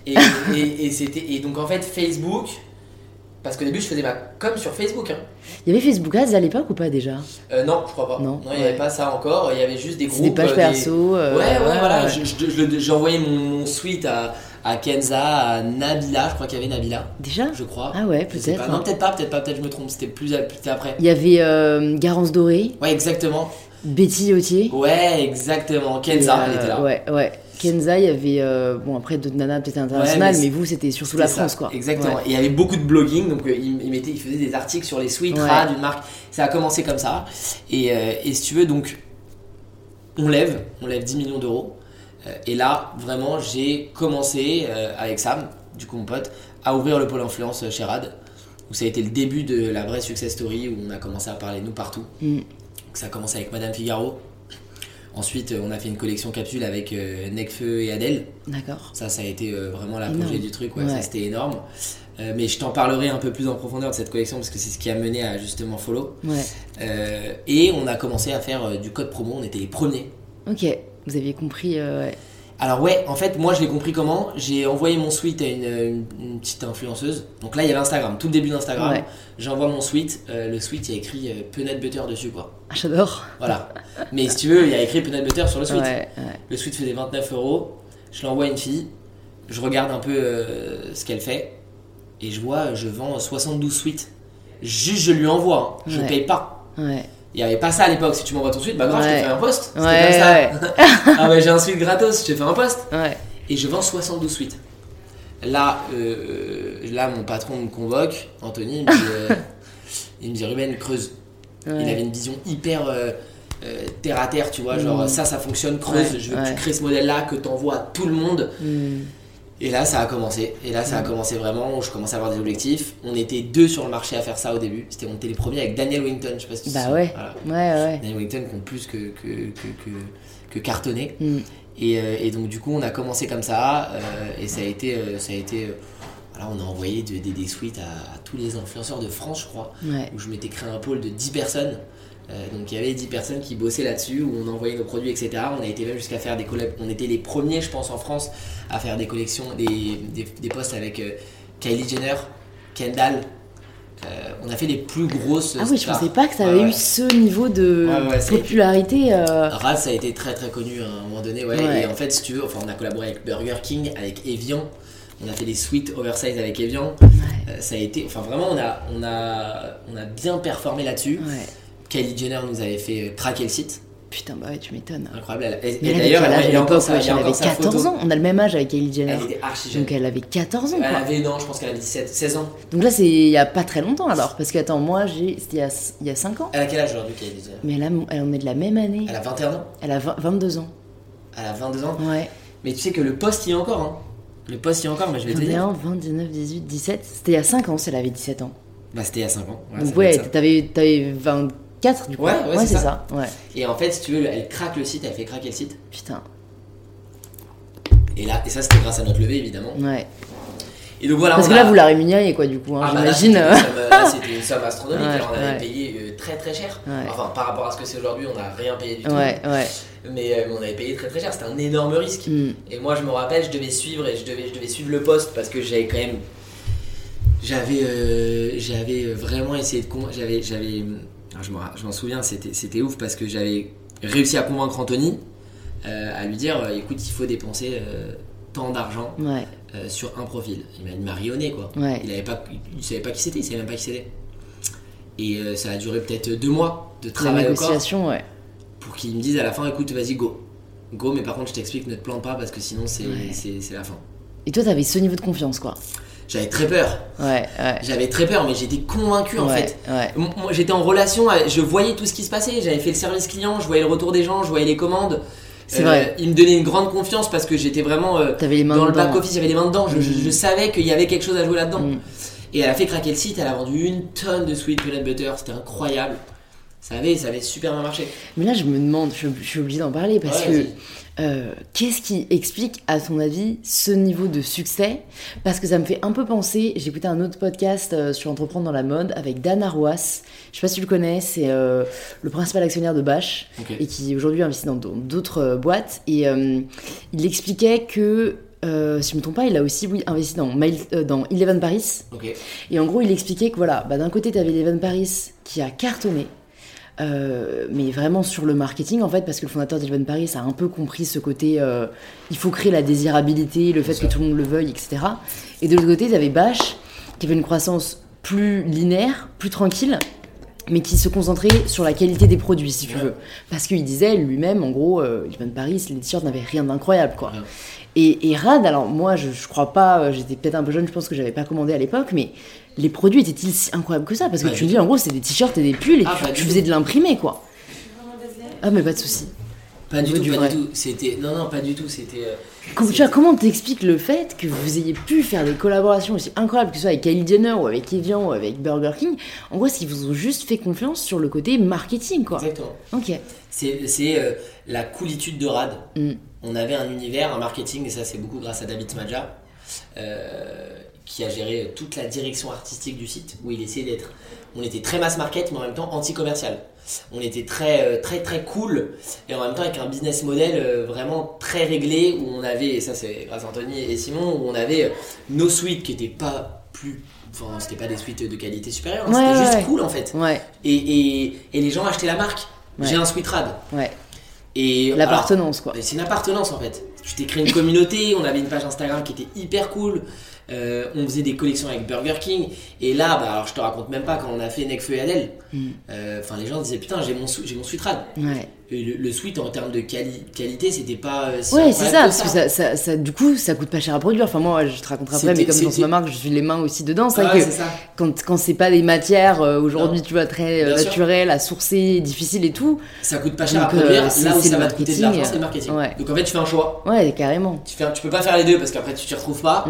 Et, et, et c'était, et donc en fait, Facebook, parce qu'au début, je faisais ma com sur Facebook. Hein. Il y avait Facebook Ads à l'époque ou pas déjà? Euh, non, je crois pas. Non, il n'y avait ouais. pas ça encore. Il y avait juste des groupes. Des pages euh, perso. euh, Ouais, ouais, voilà. ouais. J'ai envoyé mon, mon suite à, à Kenza, à Nabila, je crois qu'il y avait Nabila, Déjà? Je crois. Ah ouais, peut-être. pas. Non, hein. peut-être pas, peut-être pas, peut-être je me trompe, c'était plus, plus après. Il y avait euh, Garance Doré, Ouais, exactement. Betty Autier. Ouais, exactement. Kenza, elle euh, était là. Ouais, ouais. Kenza, il y avait. euh, bon, après, d'autres nanas peut-être internationales, mais mais, vous, c'était surtout la ça, France, quoi. Exactement. Ouais. Et il y avait beaucoup de blogging, donc euh, il, il mettait, il faisait des articles sur les Ouais. rats d'une marque. Ça a commencé comme ça. Et, et si tu veux, donc, on lève, on lève 10 millions d'euros. Et là, vraiment, j'ai commencé avec Sam, du coup mon pote, à ouvrir le pôle influence chez Rad. Où ça a été le début de la vraie success story où on a commencé à parler de nous partout. Mm. Donc, ça a commencé avec Madame Figaro. Ensuite, euh, on a fait une collection capsule avec euh, Necfeu et Adèle. D'accord. Ça, ça a été euh, vraiment l'apogée du truc, ouais, Ouais. ça c'était énorme. Euh, mais je t'en parlerai un peu plus en profondeur de cette collection parce que c'est ce qui a mené à justement Follow. Ouais. Euh, et on a commencé à faire du code promo, on était les premiers. Ok. Vous aviez compris. ouais. Alors ouais, en fait, moi je l'ai compris comment J'ai envoyé mon suite à une, une- une petite influenceuse. Donc là, il y avait Instagram, tout le début d'Instagram. Ouais. J'envoie mon suite, euh, le suite, il y a écrit euh, peanut butter dessus, quoi. Ah, J'adore. Voilà. mais si tu veux, il y a écrit peanut butter sur le suite. Ouais, ouais. Le suite faisait 29 euros. Je l'envoie à une fille. Je regarde un peu euh, ce qu'elle fait. Et je vois, je vends 72 suites. Juste, je lui envoie. hein. Je paye pas. Ouais. Il n'y avait pas ça à l'époque. Si tu m'envoies ton suite, bah grave, je te fais un post. C'était Ouais, comme ça. ah ouais, j'ai un suite gratos, je te fais un post. Et je vends 72 suites. Là, euh, là, mon patron me convoque, Anthony, il me dit, euh, il me dit Ruben, creuse. Il avait une vision hyper euh, terre à terre, tu vois, genre Mm. ça, ça fonctionne, creuse, je veux que tu crées ce modèle-là, que tu envoies à tout le monde. Hmm. Et là, ça a commencé. Et là, ça a Mm. commencé vraiment, où je commençais à avoir des objectifs. On était deux sur le marché à faire ça au début. C'était, on était les premiers avec Daniel Wington, je sais pas si tu Bah ouais. Voilà. Ouais, ouais. Daniel Wington qui ont plus que, que, que, que, que cartonné. Et, euh, et donc, du coup, on a commencé comme ça. euh, et ça a été. euh, ça a été voilà, on a envoyé de- des, des suites à, à tous les influenceurs de France, je crois Ouais. où je m'étais créé un pôle de 10 personnes. Euh, donc il y avait 10 personnes qui bossaient là-dessus, où on envoyait nos produits, etc. On a été même jusqu'à faire des collabs. On était les premiers, je pense, en France à faire des collections, des, des, des posts avec euh, Kylie Jenner, Kendall. Euh, on a fait les plus grosses. Ah oui, je pensais pas que ça avait ouais. eu ce niveau de Ouais, popularité. euh, Raz, ça a été très très connu à un moment donné, ouais. Et en fait, si tu veux, enfin, on a collaboré avec Burger King, avec Evian. On a fait des suites oversize avec Evian. Euh, ça a été, enfin vraiment, on a, on a, on a bien performé là-dessus. Kylie Jenner nous avait fait euh, craquer le site. Putain, bah ouais, tu m'étonnes. Incroyable. Elle, et, d'ailleurs, elle, avait, l'époque, elle, elle avait 14 ans. On a le même âge avec Kylie Jenner. Elle était archi jeune. Donc elle avait 14 ans. Elle avait, non, je pense qu'elle avait 17, 16 ans. Donc là, c'est il y a pas très longtemps alors. Parce que, attends, moi, j'ai, il y a, il y a 5 ans. Elle a quel âge aujourd'hui, Kylie Jenner? Mais elle, a, est de la même année. Elle a 21 ans. Elle a 22 ans. Elle a 22 ans Ouais. Mais tu sais que le poste y est encore, hein. Le poste y est encore, mais je vais te dire. 21, 29, 18, 17. C'était il y a 5 ans si elle avait 17 ans. Bah, c'était il y a 5 ans. Donc ouais, t'avais, t'avais 20. 4 du coup. Ouais, ouais, c'est ça. Ouais. Et en fait, si tu veux, elle craque le site, elle fait craquer le site. Putain. Et là, et ça c'était grâce à notre levée évidemment. Ouais. Et donc voilà. Parce que là, vous la rémunériez quoi du coup, hein, ah, bah j'imagine. Bah c'était une somme astronomique. Alors, on avait payé euh, très très cher. Enfin, par rapport à ce que c'est aujourd'hui, on n'a rien payé du tout. Ouais, ouais. Mais euh, on avait payé très très cher. C'était un énorme risque. Mm. Et moi, je me rappelle, je devais suivre et je devais, je devais suivre le poste parce que j'avais quand même, j'avais, vraiment essayé de, j'avais alors, je, m'en souviens, c'était, ouf parce que j'avais réussi à convaincre Anthony euh, à lui dire euh, écoute, il faut dépenser euh, tant d'argent Ouais, euh, sur un profil. Il m'a, rionné quoi. ouais. Il avait pas, il savait pas qui c'était, il savait même pas qui c'était. Et ça a duré peut-être deux mois de La travail corps négociation, ouais. pour qu'ils me disent à la fin écoute, vas-y, go. Go, mais par contre, je t'explique, ne te plante pas parce que sinon, c'est, Ouais. c'est, c'est la fin. Et toi, t'avais ce niveau de confiance, quoi. J'avais très peur. Ouais, ouais. J'avais très peur, mais j'étais convaincu en ouais, fait. Moi, j'étais en relation, avec- je voyais tout ce qui se passait. J'avais fait le service client, je voyais le retour des gens, je voyais les commandes. Euh, C'est vrai. Il me donnait une grande confiance parce que j'étais vraiment euh, T'avais les mains dans le dedans. back office, j'avais les mains dedans. Je, je- je savais qu'il y avait quelque chose à jouer là-dedans. Mm. Et elle a fait craquer le site. Elle a vendu une tonne de sweet peanut butter. C'était incroyable. Ça avait, ça avait super bien marché. Mais là, je me demande, je, je suis obligée d'en parler parce que. Euh, qu'est-ce qui explique, à ton avis, ce niveau de succès? Parce que ça me fait un peu penser. J'ai écouté un autre podcast euh, sur entreprendre dans la mode avec Dan Arwas. Je sais pas si tu le connais, c'est euh, le principal actionnaire de Bash et qui aujourd'hui investit dans d'autres boîtes. Et euh, il expliquait que. euh, si je me trompe pas, il a aussi oui, investi dans, Mail- euh, dans Eleven Paris. Et en gros, il expliquait que voilà, bah, d'un côté, tu avais Eleven Paris qui a cartonné, euh, mais vraiment sur le marketing en fait, parce que le fondateur d'Eleven Paris a un peu compris ce côté euh, il faut créer la désirabilité, le fait que tout le monde le veuille, etc. Et de l'autre côté, tu avais Bash qui avait une croissance plus linéaire, plus tranquille. Mais qui se concentrait sur la qualité des produits, si tu veux. Parce qu'il disait lui-même, en gros, euh, Eleven Paris, les t-shirts n'avaient rien d'incroyable, quoi. Et, et Rad, alors moi je, je crois pas, euh, j'étais peut-être un peu jeune, je pense que j'avais pas commandé à l'époque, mais les produits étaient-ils si incroyables que ça Parce que Pas tu dis en gros c'était des t-shirts et des pulls et Ah, tu, faisais de l'imprimer quoi. Ah mais pas de souci. Pas du tout, du pas vrai. du tout. C'était non, non, pas du tout. C'était. euh, comment t'expliques le fait que vous ayez pu faire des collaborations aussi incroyables, que ce soit avec Kylie Jenner ou avec Evian ou avec Burger King En gros, c'est qu'ils vous ont juste fait confiance sur le côté marketing quoi. Exactement. Ok. C'est c'est, euh, la coolitude de Rad. Mm. On avait un univers, un marketing, et ça c'est beaucoup grâce à David Smadja, euh, qui a géré toute la direction artistique du site, où il essayait d'être. On était très mass market, mais en même temps anti-commercial. On était très, euh, très, très cool, et en même temps avec un business model euh, vraiment très réglé, où on avait, et ça c'est grâce à Anthony et Simon, où on avait euh, nos suites qui étaient pas plus. Enfin, c'était pas des suites de qualité supérieure, hein, Ouais, c'était juste ouais. cool en fait. Ouais, Et, et, et les gens achetaient la marque. J'ai un sweet rad. ouais. Et L'appartenance quoi. C'est une appartenance en fait. Tu t'es créé une communauté, on avait une page Instagram qui était hyper cool. Euh, on faisait des collections avec Burger King. Et là, bah, alors je te raconte même pas quand on a fait Necfeu et Adèle. Mm. euh, les gens disaient putain, j'ai mon, j'ai mon sweet rad. Ouais. Et le, le sweet en termes de quali- qualité, c'était pas. euh, si Ouais, c'est ça, parce que ça, ça, ça- du coup, ça coûte pas cher à produire. Enfin, moi, je te raconterai après, mais comme dans ma marque, je suis les mains aussi dedans. C'est Ah, que quand, quand c'est pas des matières euh, aujourd'hui, tu vois, très naturelles, à sourcer, difficiles et tout. Ça coûte pas cher à Donc, produire. c'est- là où c'est ça va te coûter de l'argent, c'est le marketing. ouais. Donc en fait, tu fais un choix. Ouais, carrément. Tu, fais, tu peux pas faire les deux parce qu'après tu t'y retrouves pas.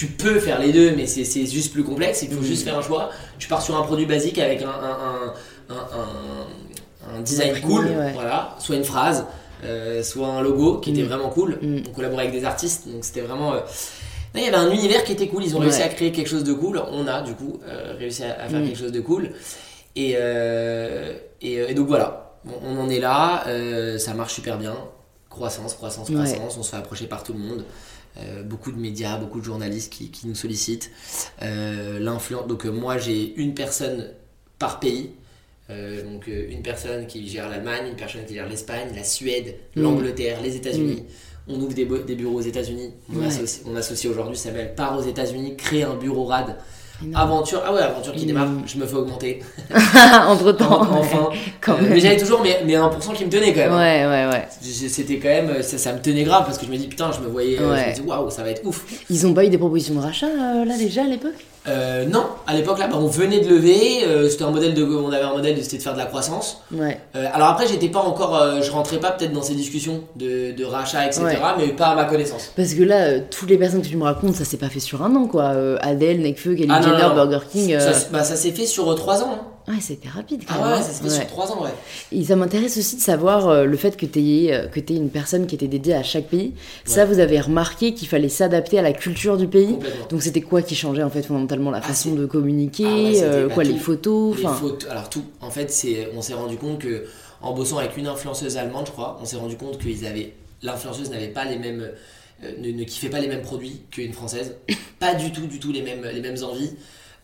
Tu peux faire les deux, mais c'est juste plus complexe. Il faut Mm. juste faire un choix. Tu pars sur un produit basique avec un, un, design cool, ouais. voilà, soit une phrase, euh, soit un logo qui était Mm. vraiment cool. Mm. On collaborait avec des artistes, donc c'était vraiment. euh, non, il y avait un univers qui était cool. Ils ont réussi à créer quelque chose de cool. On a du coup euh, réussi à, à faire Mm. quelque chose de cool. Et, et, et donc voilà, on, on en est là. ça marche super bien. Croissance, croissance, Ouais. croissance. On se fait approcher par tout le monde. Euh, beaucoup de médias, beaucoup de journalistes qui, qui nous sollicitent. Euh, L'influence. Donc euh, moi j'ai une personne par pays. Donc une personne qui gère l'Allemagne, une personne qui gère l'Espagne, la Suède, Mm. l'Angleterre, les États-Unis. On ouvre des, bureaux aux États-Unis. On, Ouais. associe, on associe aujourd'hui, ça s'appelle Part aux États-Unis, créer un bureau RAD. Aventure, ah ouais, aventure qui démarre, je me fais augmenter. Entre temps. enfin, quand Euh, même. mais j'avais toujours mes, mes 1% qui me tenaient quand même. Ouais, ouais, ouais. C'était quand même, ça, ça me tenait grave parce que je me dis putain, je me voyais, euh, je Ouais. me dis waouh, ça va être ouf. Ils ont pas eu des propositions de rachat euh, là déjà à l'époque? Euh, non, à l'époque là, bah, on venait de lever, euh, c'était un modèle de, on avait un modèle, c'était de faire de la croissance. Ouais. Euh, alors après, j'étais pas encore, euh, je rentrais pas peut-être dans ces discussions de, de rachat, etc. Ouais. Mais pas à ma connaissance. Parce que là, toutes les personnes que tu me racontes, ça s'est pas fait sur un an quoi. Adèle, Nekfeu, Kylie Ah, Jenner, non, non. Burger King. Ça, bah, ça s'est fait sur 3 ans. hein. Ouais, c'était rapide quand Ah ouais, hein. ça s'est fait Ouais. sur 3 ans, ouais. Et ça m'intéresse aussi de savoir euh, le fait que tu aies, que t'aies une personne qui était dédiée à chaque pays. Ça, vous avez remarqué qu'il fallait s'adapter à la culture du pays. Donc c'était quoi qui changeait en fait fondamentalement La Ah, façon de communiquer, Ah ouais, euh, quoi, tout. les photos, Les photos- alors tout, en fait, on s'est rendu compte que en bossant avec une influenceuse allemande, je crois, on s'est rendu compte qu'ils avaient, l'influenceuse n'avait pas les mêmes, euh, ne, ne kiffait pas les mêmes produits qu'une française, pas du tout, du tout les mêmes, les mêmes envies.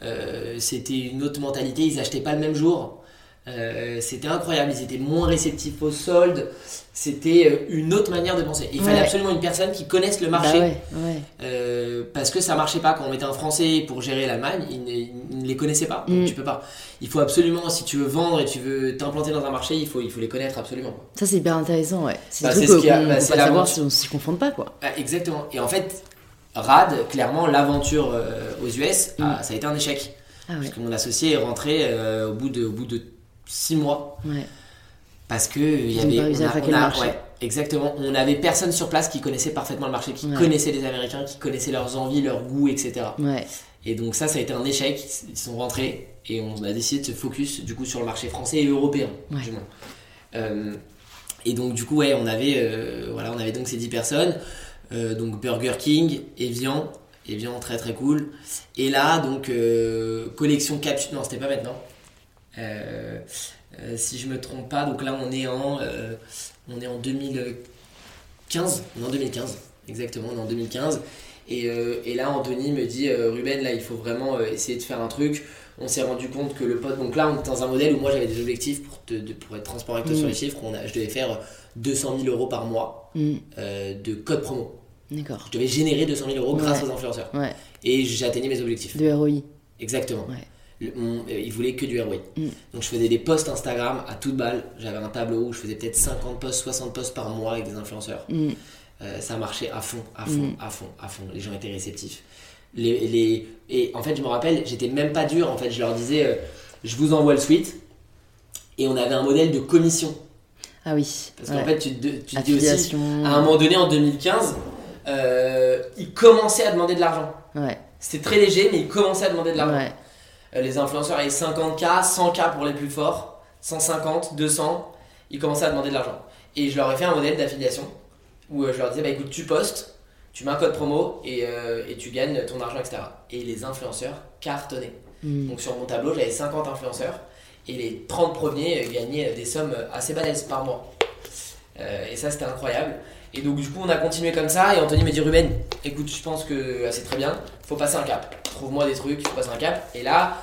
Euh, c'était une autre mentalité, ils achetaient pas le même jour. Euh, c'était incroyable, ils étaient moins réceptifs aux soldes. C'était euh, une autre manière de penser. Il fallait absolument une personne qui connaisse le Bah marché. ouais, ouais. Euh, parce que ça marchait pas quand on mettait un français pour gérer l'Allemagne, ils ne, ne les connaissaient pas. Mm. tu peux pas. Il faut absolument, si tu veux vendre et tu veux t'implanter dans un marché, il faut, il faut les connaître absolument. Ça c'est hyper intéressant, ouais. C'est Bah, ce qu'il y a- qu'on bah, c'est pas savoir si on s'y confronte pas quoi. Ah, exactement. Et en fait, Rad, clairement, l'aventure euh, aux US, ah, ça a été un échec. Ah ouais. Parce que mon associé est rentré euh, au, bout de, au bout de 6 mois. Ouais. Parce que il y avait. on a- on a- ouais, exactement. On n'avait personne sur place qui connaissait parfaitement le marché, qui connaissait les Américains, qui connaissait leurs envies, leurs goûts, etc. Et donc ça, ça a été un échec. Ils sont rentrés et on a décidé de se focus du coup sur le marché français et européen. Ouais. du moins. Euh, et donc du coup, ouais, on avait, euh, voilà, on avait donc ces 10 personnes. Euh, donc Burger King, Evian, Evian très très cool. Et là, donc euh, collection capsule. Non, c'était pas maintenant. Euh, si je me trompe pas, donc là on est en, on est en 2015. On est en 2015, exactement, on est en 2015. Et, euh, et là, Anthony me dit, euh, Ruben, là, il faut vraiment euh, essayer de faire un truc. On s'est rendu compte que le pote. Donc là, on était dans un modèle où moi j'avais des objectifs pour, te- de- pour être transparent avec toi Mm. sur les chiffres. On a- je devais faire 200 000 euros par mois Mm. de code promo. D'accord. Je devais générer 200 000 euros grâce Ouais. aux influenceurs. Ouais. Et j'atteignais mes objectifs. De ROI. Exactement. Ouais. Le- mon- euh, il voulait que du ROI. Mm. Donc je faisais des posts Instagram à toute balle. J'avais un tableau où je faisais peut-être 50 posts, 60 posts par mois avec des influenceurs. Mm. Euh, ça marchait à fond, à fond, Mm. à fond, à fond. Les gens étaient réceptifs. Les, les... Et en fait, je me rappelle, j'étais même pas dur. En fait, je leur disais, euh, je vous envoie le suite. Et on avait un modèle de commission. Ah oui. Parce ouais. qu'en fait, tu, te- tu te dis aussi, à un moment donné, en 2015, euh, ils commençaient à demander de l'argent. Ouais. C'était très léger, mais ils commençaient à demander de l'argent. Ouais. Euh, les influenceurs avaient 50K, 100K pour les plus forts, 150, 200, ils commençaient à demander de l'argent. Et je leur ai fait un modèle d'affiliation où euh, je leur disais bah écoute, tu postes, tu mets un code promo et, euh, et tu gagnes ton argent, etc. Et les influenceurs cartonnaient. Mm. Donc sur mon tableau, j'avais 50 influenceurs et les 30 premiers gagnaient des sommes assez balèzes par mois. Euh, et ça, c'était incroyable. Et donc, du coup, on a continué comme ça. Et Anthony me dit Ruben, écoute, je pense que ah, c'est très bien, faut passer un cap. Trouve-moi des trucs, faut passer un cap. Et là,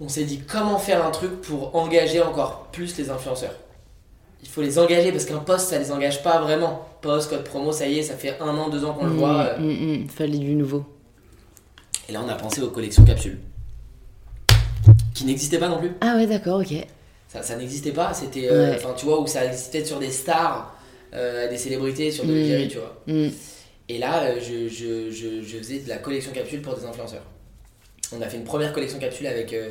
on s'est dit comment faire un truc pour engager encore plus les influenceurs? Il faut les engager parce qu'un post, ça les engage pas vraiment. Post, code promo, ça y est, ça fait un an, deux ans qu'on le Mm, voit. euh, mm, mm. Fallait du nouveau. Et là, on a pensé aux collections capsules. Qui n'existaient pas non plus. Ah ouais, d'accord, ok. Ça, ça n'existait pas, c'était. euh, Ouais. Enfin, tu vois, où ça existait sur des stars, euh, des célébrités, sur de Mm. l'égérie, tu vois. Mm. Et là, euh, je, je, je, je faisais de la collection capsule pour des influenceurs. On a fait une première collection capsule avec euh,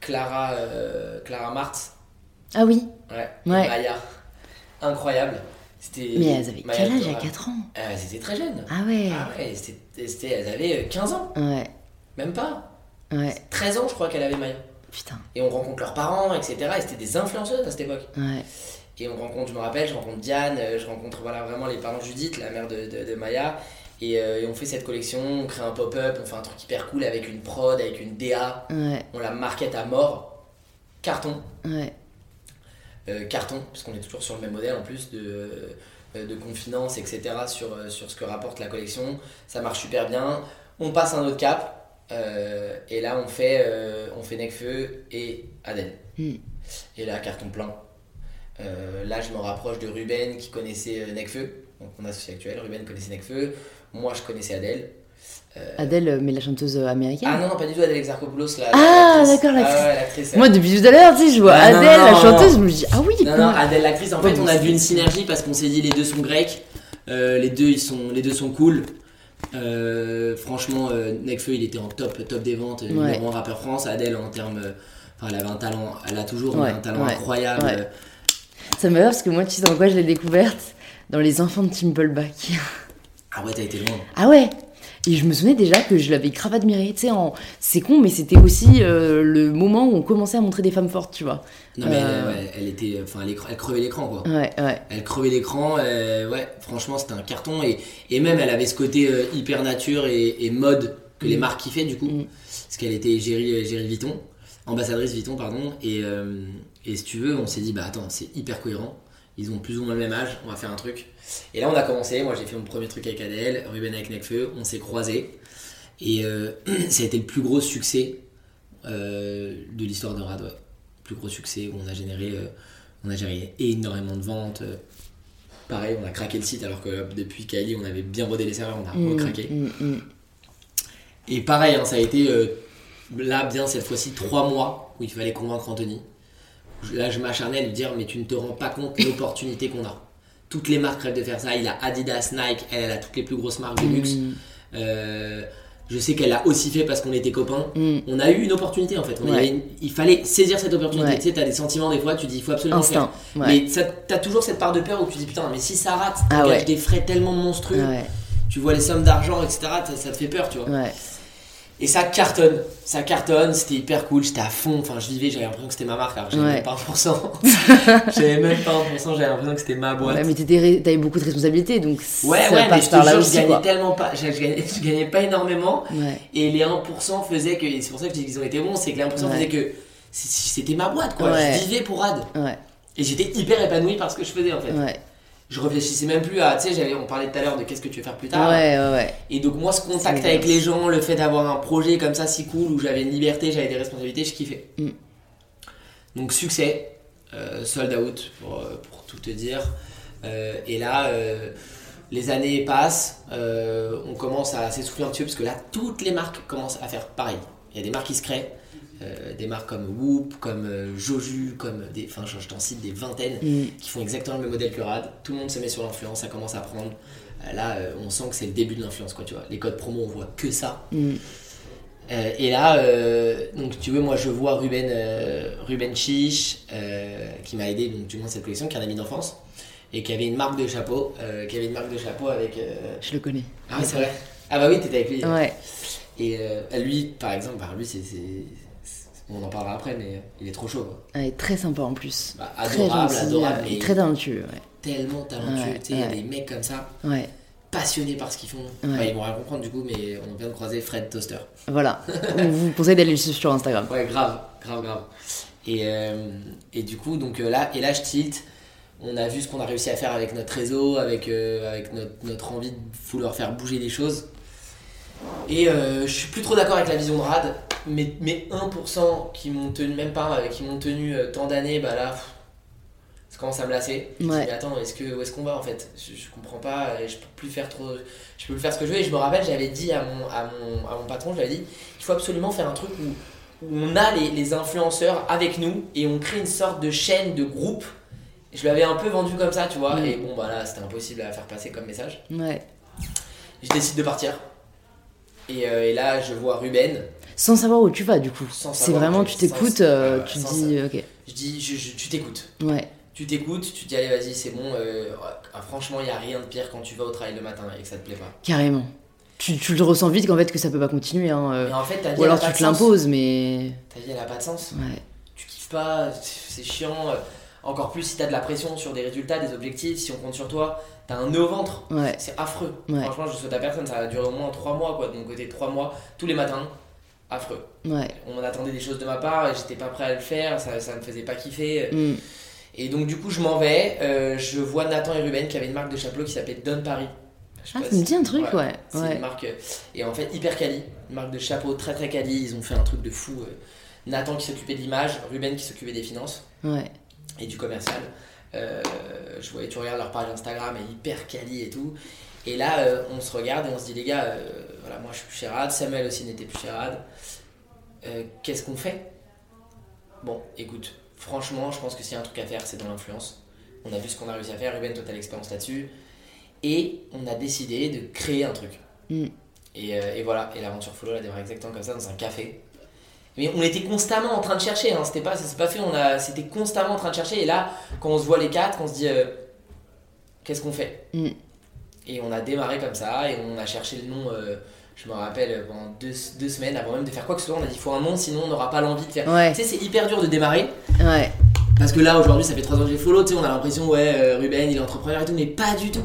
Clara, Clara Martz, Ah oui. ouais, Ouais. Maya. Incroyable. Mais elles avaient Maya quel âge à Dora. 4 ans? Elles étaient très jeunes. Ah ouais. Ah ouais, c'était, c'était- elles avaient euh, 15 ans, Ouais. même pas. Ouais. 13 ans, je crois qu'elle avait Maya. Putain. Et on rencontre leurs parents, etc. Et c'était des influenceuses à cette époque. Ouais. Et on rencontre, je me rappelle, je rencontre Diane, euh, je rencontre voilà, vraiment les parents de Judith, la mère de, de- de Maya. Et, euh, et on fait cette collection, on crée un pop-up, on fait un truc hyper cool avec une prod, avec une DA. Ouais. On la market à mort. Carton. Ouais. Euh, carton, puisqu'on est toujours sur le même modèle en plus de, de confinance, etc. Sur, sur ce que rapporte la collection. Ça marche super bien. On passe un autre cap. euh, et là, on fait, on fait Necfeu et Adèle. Mm. Et là, carton plein. Euh, là, je me rapproche de Ruben qui connaissait euh, Necfeu, donc mon associé actuel. Ruben connaissait Necfeu. Moi, je connaissais Adèle. Adèle, euh, mais la chanteuse euh, américaine. Ah non, non, pas du tout Adèle Exarchopoulos. La, Ah, d'accord, l'actrice. Ah ouais. Moi, depuis tout à l'heure, tu sais, je vois Ah, Adèle, non, la chanteuse, je me dis, ah oui, Non, non, Adèle l'actrice, en Ouais, fait, on a vu une synergie parce qu'on s'est dit les deux sont grecs, euh, les, deux, ils sont, les deux sont cool. Euh, franchement, euh, Nekfeu, il était en top, top des ventes, euh, Ouais. numéro un rappeur France. Adèle, en termes. euh, Enfin, elle avait un talent, elle a toujours Ouais, un talent ouais, incroyable. Ça me va parce que moi, tu sais dans quoi je l'ai découverte? Dans les enfants de Timpleback. Ah ouais, t'as été loin. Ah ouais Et je me souvenais déjà que je l'avais grave admiré, tu sais, en... c'est con, mais c'était aussi euh, le moment où on commençait à montrer des femmes fortes, tu vois. Non, mais Euh. elle, était. Enfin, elle, crevait l'écran, quoi. Ouais, ouais. Elle crevait l'écran, euh, ouais, franchement, c'était un carton. Et, et même, elle avait ce côté hyper nature et, et mode que les Mm. marques kiffaient, du coup. Mm. Parce qu'elle était Géry, Géry Vuitton, ambassadrice Vuitton, pardon. Et, euh, et si tu veux, on s'est dit, bah attends, c'est hyper cohérent. Ils ont plus ou moins le même âge, on va faire un truc. Et là, on a commencé. Moi, j'ai fait mon premier truc avec Adèle, Ruben avec Necfeu, on s'est croisés. Et euh, ça a été le plus gros succès euh, de l'histoire de Rad, ouais. Le plus gros succès où on a généré, on a géré énormément de ventes. pareil, on a craqué le site alors que depuis Kylie, on avait bien rodé les serveurs, on a Mm, recraqué. mm, mm. Et pareil, hein, ça a été là bien cette fois-ci trois mois où il fallait convaincre Anthony. Là, je m'acharnais à lui dire mais tu ne te rends pas compte de l'opportunité qu'on a. Toutes les marques rêvent de faire ça. Il a Adidas, Nike, elle, elle a toutes les plus grosses marques de luxe. Mm. Euh, je sais qu'elle l'a aussi fait parce qu'on était copains. Mm. On a eu une opportunité en fait. On Ouais. avait une- Il fallait saisir cette opportunité. Ouais. Tu sais, t'as des sentiments des fois, tu dis il faut absolument faire. Ouais. Mais t'as toujours cette part de peur où tu dis putain, mais si ça rate, Ah t'engages ouais. des frais tellement monstrueux, tu vois les sommes d'argent, etc. ça- Ça te fait peur, tu vois. Et ça cartonne, ça cartonne, c'était hyper cool, j'étais à fond, enfin je vivais, j'avais l'impression que c'était ma marque, alors j'avais Ouais. même pas 1%. j'avais même pas 1%, j'avais l'impression que c'était ma boîte. Ouais, mais t'avais beaucoup de responsabilités, donc Ouais, ça ouais, mais je te gagnais quoi. tellement pas, je, je gagnais, je gagnais pas énormément, Ouais. et les 1% faisaient que, c'est pour ça que je dis qu'ils ont été bons, c'est que les 1% Ouais. faisaient que c'était ma boîte, quoi, je vivais pour Rad. Et j'étais hyper épanoui par ce que je faisais en fait. Ouais. Je réfléchissais même plus à, tu sais, on parlait tout à l'heure de qu'est-ce que tu veux faire plus tard. Ouais, ouais, ouais. Et donc moi ce contact avec les gens, le fait d'avoir un projet comme ça si cool où j'avais une liberté, j'avais des responsabilités, je kiffais. Mm. Donc succès, euh, sold out pour, euh, pour tout te dire. Euh, et là, euh, les années passent, on commence à s'essouffler un petit peu parce que là toutes les marques commencent à faire pareil. Il y a des marques qui se créent. Euh, des marques comme Whoop, comme euh, Joju, comme des, enfin je, je t'en cite des vingtaines Mm. qui font exactement le même modèle que Rad. Tout le monde se met sur l'influence, ça commence à prendre. Euh, Là, on sent que c'est le début de l'influence, quoi, tu vois. Les codes promo, on voit que ça. Mm. Et là, donc tu veux, moi je vois Ruben, Ruben Chiche, qui m'a aidé, donc du moins cette collection, qui est un ami d'enfance, et qui avait une marque de chapeau, qui avait une marque de chapeau avec. Je le connais. Ah oui, c'est vrai. Ah bah oui, t'étais avec lui. Ouais. Et lui, par exemple, bah, lui, c'est- on en parlera après, mais il est trop chaud, quoi. Ouais, très sympa en plus. Bah, très adorable, gentil, adorable, et très talentueux. tellement talentueux. Ouais, tu sais, il y a des mecs comme ça, Ouais. passionnés par ce qu'ils font. Enfin, ils vont rien comprendre du coup, mais on vient de croiser Fred Toaster. Voilà. On vous conseille d'aller le suivre sur Instagram. Ouais, grave, grave, grave. Et, euh, et du coup, donc euh, là, et là, je tilt. On a vu ce qu'on a réussi à faire avec notre réseau, avec, euh, avec notre, notre envie de vouloir faire bouger les choses. Et euh, je suis plus trop d'accord avec la vision de Rad. Mais, mais 1% qui m'ont tenu, même pas, euh, qui m'ont tenu euh, tant d'années, bah là, ça commence à me lasser. Je me dis, mais attends, est-ce que, où est-ce qu'on va en fait? Je, je comprends pas, et je peux plus faire trop. Je peux plus faire ce que je veux. Et je me rappelle, j'avais dit à mon, à mon, à mon patron, j'avais dit, il faut absolument faire un truc où, où on a les, les influenceurs avec nous et on crée une sorte de chaîne, de groupe. Et je l'avais un peu vendu comme ça, tu vois. Mm. Et bon, bah là, c'était impossible à faire passer comme message. Ouais. Je décide de partir. Et, euh, et là, je vois Ruben. Sans savoir où tu vas, du coup. C'est vraiment, tu t'écoutes, euh, tu dis, ok. Je dis, je- je- tu t'écoutes. Ouais. Tu t'écoutes, tu te dis, allez, vas-y, c'est bon. euh, ah, franchement, il n'y a rien de pire quand tu vas au travail le matin et que ça te plaît pas. Carrément. Tu, tu le ressens vite qu'en fait que ça peut pas continuer. Hein. euh. Mais en fait, ta vie, Ou alors tu te l'imposes, mais. Ta vie, elle a pas de sens. Ouais. tu kiffes pas, c'est chiant. euh, Encore plus si t'as de la pression sur des résultats, des objectifs, si on compte sur toi, t'as un nœud au ventre. Ouais. C'est affreux. Ouais. Franchement, je souhaite à personne, ça a duré au moins 3 mois, quoi. De mon côté, 3 mois, tous les matins. Affreux. Ouais. On attendait des choses de ma part et j'étais pas prêt à le faire, ça, ça me faisait pas kiffer. Mm. Et donc, du coup, je m'en vais. euh, je vois Nathan et Ruben qui avaient une marque de chapeau qui s'appelait Don Paris. Je Ah, ça me dit un truc, ouais. c'est Ouais. une marque euh, et en fait hyper quali, une marque de chapeau très très quali. Ils ont fait un truc de fou. euh. Nathan qui s'occupait de l'image, Ruben qui s'occupait des finances Ouais. et du commercial. Euh, je voyais, tu regardes leur page Instagram, elle est hyper quali et tout. Et là, euh, on se regarde et on se dit, les gars, euh, voilà, moi je suis plus chez Rad, Samuel aussi n'était plus chez Rad. Euh, Qu'est-ce qu'on fait? Bon, écoute, franchement, je pense que s'il y a un truc à faire, c'est dans l'influence. On a vu ce qu'on a réussi à faire, Ruben, toi, t'as l'expérience là-dessus. Et on a décidé de créer un truc. Mm. Et, et voilà, et l'aventure follow, elle a démarré exactement comme ça, dans un café. Mais on était constamment en train de chercher, hein. c'était pas, ça s'est pas fait, on a, c'était constamment en train de chercher. Et là, quand on se voit les quatre, on se dit, qu'est-ce qu'on fait? Mm. Et on a démarré comme ça, et on a cherché le nom, euh, je me rappelle, pendant deux, deux semaines, avant même de faire quoi que ce soit, on a dit, il faut un nom, sinon on n'aura pas l'envie de faire. Ouais. Tu sais, c'est hyper dur de démarrer, Ouais. parce que là, aujourd'hui, ça fait trois ans que j'ai follow, tu sais, on a l'impression, ouais, euh, Ruben, il est entrepreneur et tout, mais pas du tout.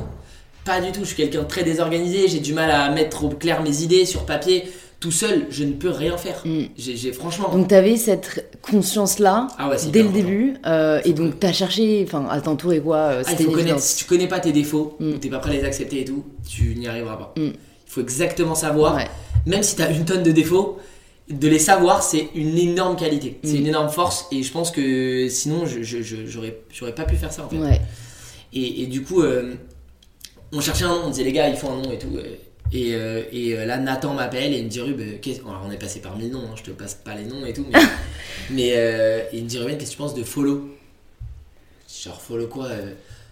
Pas du tout, je suis quelqu'un de très désorganisé, j'ai du mal à mettre au clair mes idées sur papier. Tout seul, je ne peux rien faire. Mm. J'ai franchement. Donc t'avais cette conscience-là ah ouais, dès le important. début, euh, et donc t'as cherché, enfin, à t'entourer quoi, euh, Ah, faut connaître, si tu connais pas tes défauts, Mm. ou t'es pas prêt à les accepter et tout, tu n'y arriveras pas. Mm. Il faut exactement savoir, Ouais. même si t'as une tonne de défauts, de les savoir, c'est une énorme qualité. C'est Mm. une énorme force, et je pense que sinon, j'aurais j'aurais pas pu faire ça en fait. Ouais. Et, et du coup, euh, on cherchait un nom, on disait les gars, il faut un nom et tout. Et, euh, et euh, là, Nathan m'appelle et il me dit Rub, alors on est passé par mille noms, hein, je te passe pas les noms et tout, mais, mais euh, il me dit Ruben, qu'est-ce que tu penses de follow? Genre, follow quoi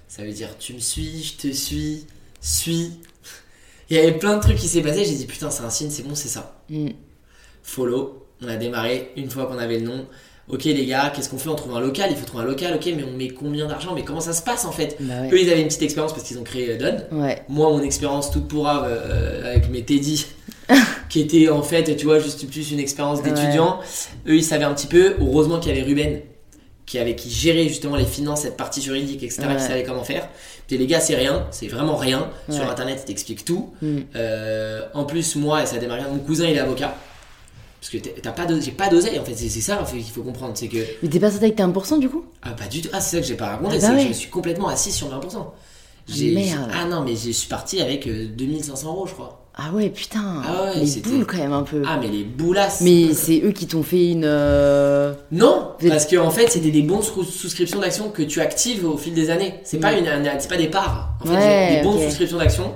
Ça veut dire tu me suis, je te suis, suis. Il y avait plein de trucs qui s'est passé. J'ai dit putain, c'est un signe, c'est bon, c'est ça. Mm. Follow. On a démarré une fois qu'on avait le nom. Ok les gars, qu'est-ce qu'on fait? On trouve un local, il faut trouver un local, ok, mais on met combien d'argent? Mais comment ça se passe en fait? Bah Eux ils avaient une petite expérience parce qu'ils ont créé euh, Don. Ouais. Moi mon expérience toute pourrave euh, avec mes Teddy, qui était en fait, tu vois, juste plus une expérience d'étudiant. Eux ils savaient un petit peu. Heureusement qu'il y avait Ruben qui avait qui gérait justement les finances, cette partie juridique, etc. Ouais. qui savait comment faire. Puis les gars c'est rien, c'est vraiment rien. Sur internet ils t'expliquent tout. Mm. Euh, en plus, moi, et ça a démarré, mon cousin il est avocat. Parce que t'as- pas j'ai pas d'oseille en fait, c'est ça en fait, qu'il faut comprendre. C'est que. Mais t'es pas sorti avec tes 1% du coup? Ah, pas du tout. Ah, c'est ça que j'ai pas raconté, Ah bah c'est que ouais. je me suis complètement assis sur 20%. J'ai- Merde. Ah non, mais je suis parti avec euh, 2500 euros, je crois. Ah ouais, putain. Ah ouais, les boules quand même un peu. Ah, mais les boulasses. Mais c'est eux qui t'ont fait une. euh, Non, parce que en fait, c'était des bons sous- souscriptions d'actions que tu actives au fil des années. C'est pas Mm. une, un- c'est pas des parts. En fait, des bons souscriptions d'actions,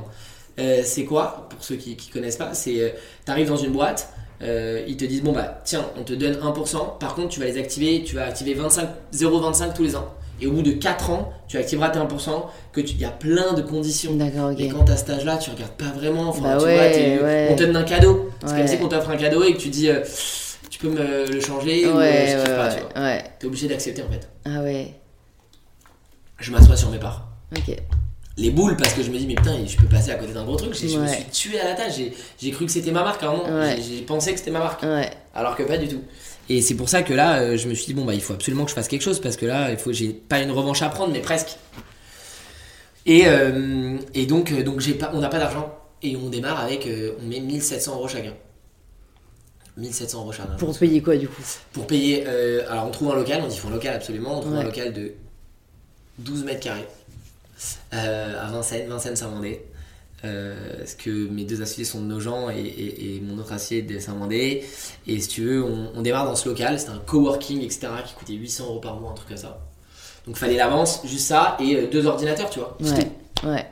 euh, c'est quoi Pour ceux qui, qui connaissent pas, c'est euh, t'arrives dans une boîte, euh, ils te disent bon bah tiens, on te donne 1%. Par contre, tu vas les activer, tu vas activer 25 0,25 tous les ans. Et au bout de 4 ans, tu activeras tes 1%. Que tu- il y a plein de conditions. D'accord, ok. Et quand t'as cet âge-là, tu regardes pas vraiment. Enfin, Bah tu ouais, vois, ouais. on te donne un cadeau. C'est Ouais. comme si on t'offre un cadeau et que tu dis euh, tu peux me le changer ou euh, je pas, tu vois. T'es obligé d'accepter en fait. Ah ouais. Je m'assois sur mes parts. Ok. Les boules parce que je me dis mais putain je peux passer à côté d'un gros truc. J'ai- Je me suis tué à la tâche. J'ai- J'ai cru que c'était ma marque à un moment. Ouais. J'ai- pensé que c'était ma marque. Ouais. Alors que pas du tout. Et c'est pour ça que là euh, je me suis dit bon bah il faut absolument que je fasse quelque chose parce que là il faut j'ai pas une revanche à prendre mais presque. Et, euh, et donc, euh, donc j'ai pas, on n'a pas d'argent et on démarre avec euh, on met 1700 euros chacun. 1700 euros chacun. Pour payer quoi du coup? Pour payer, euh, alors on trouve un local, on dit faut un local absolument, on trouve un local de 12 mètres carrés à Vincennes, Vincennes-Saint-Mandé. Euh, parce que mes deux associés sont de nos gens et, et- et mon autre associé est de Saint-Mandé. Et si tu veux, on, on démarre dans ce local, c'était un coworking, etc., qui coûtait 800 euros par mois, un truc comme ça. Donc fallait l'avance, juste ça, et euh, deux ordinateurs, tu vois. Ouais.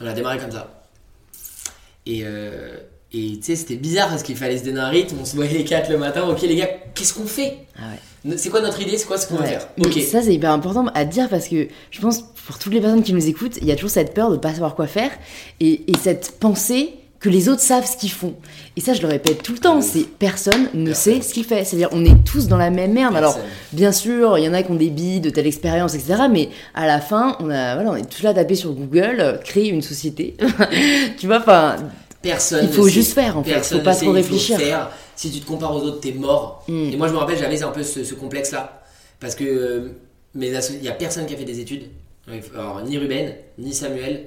On a démarré comme ça. Et, euh, et tu sais, c'était bizarre parce qu'il fallait se donner un rythme. On se voyait les quatre le matin. Ok, les gars, qu'est-ce qu'on fait? Ah ouais. C'est quoi notre idée C'est quoi ce qu'on va Ouais. faire Mais Ok. Ça, c'est hyper important à dire parce que je pense pour toutes les personnes qui nous écoutent, il y a toujours cette peur de pas savoir quoi faire et, et cette pensée que les autres savent ce qu'ils font. Et ça, je le répète tout le temps, c'est personne ne Personne. sait ce qu'il fait. C'est-à-dire, on est tous dans la même merde. Alors, bien sûr, il y en a qui ont des billes de telle expérience, etc. Mais à la fin, on, a, voilà, on est tous là à taper sur Google, euh, créer une société. tu vois, enfin, Personne. il faut ne juste faire en fait. Personne Faut pas ne trop faut réfléchir. faire. Si tu te compares aux autres, t'es mort. Mm. Et moi, je me rappelle, j'avais un peu ce, ce complexe-là. Parce que euh, mes il y a personne qui a fait des études. Alors, ni Ruben, ni Samuel,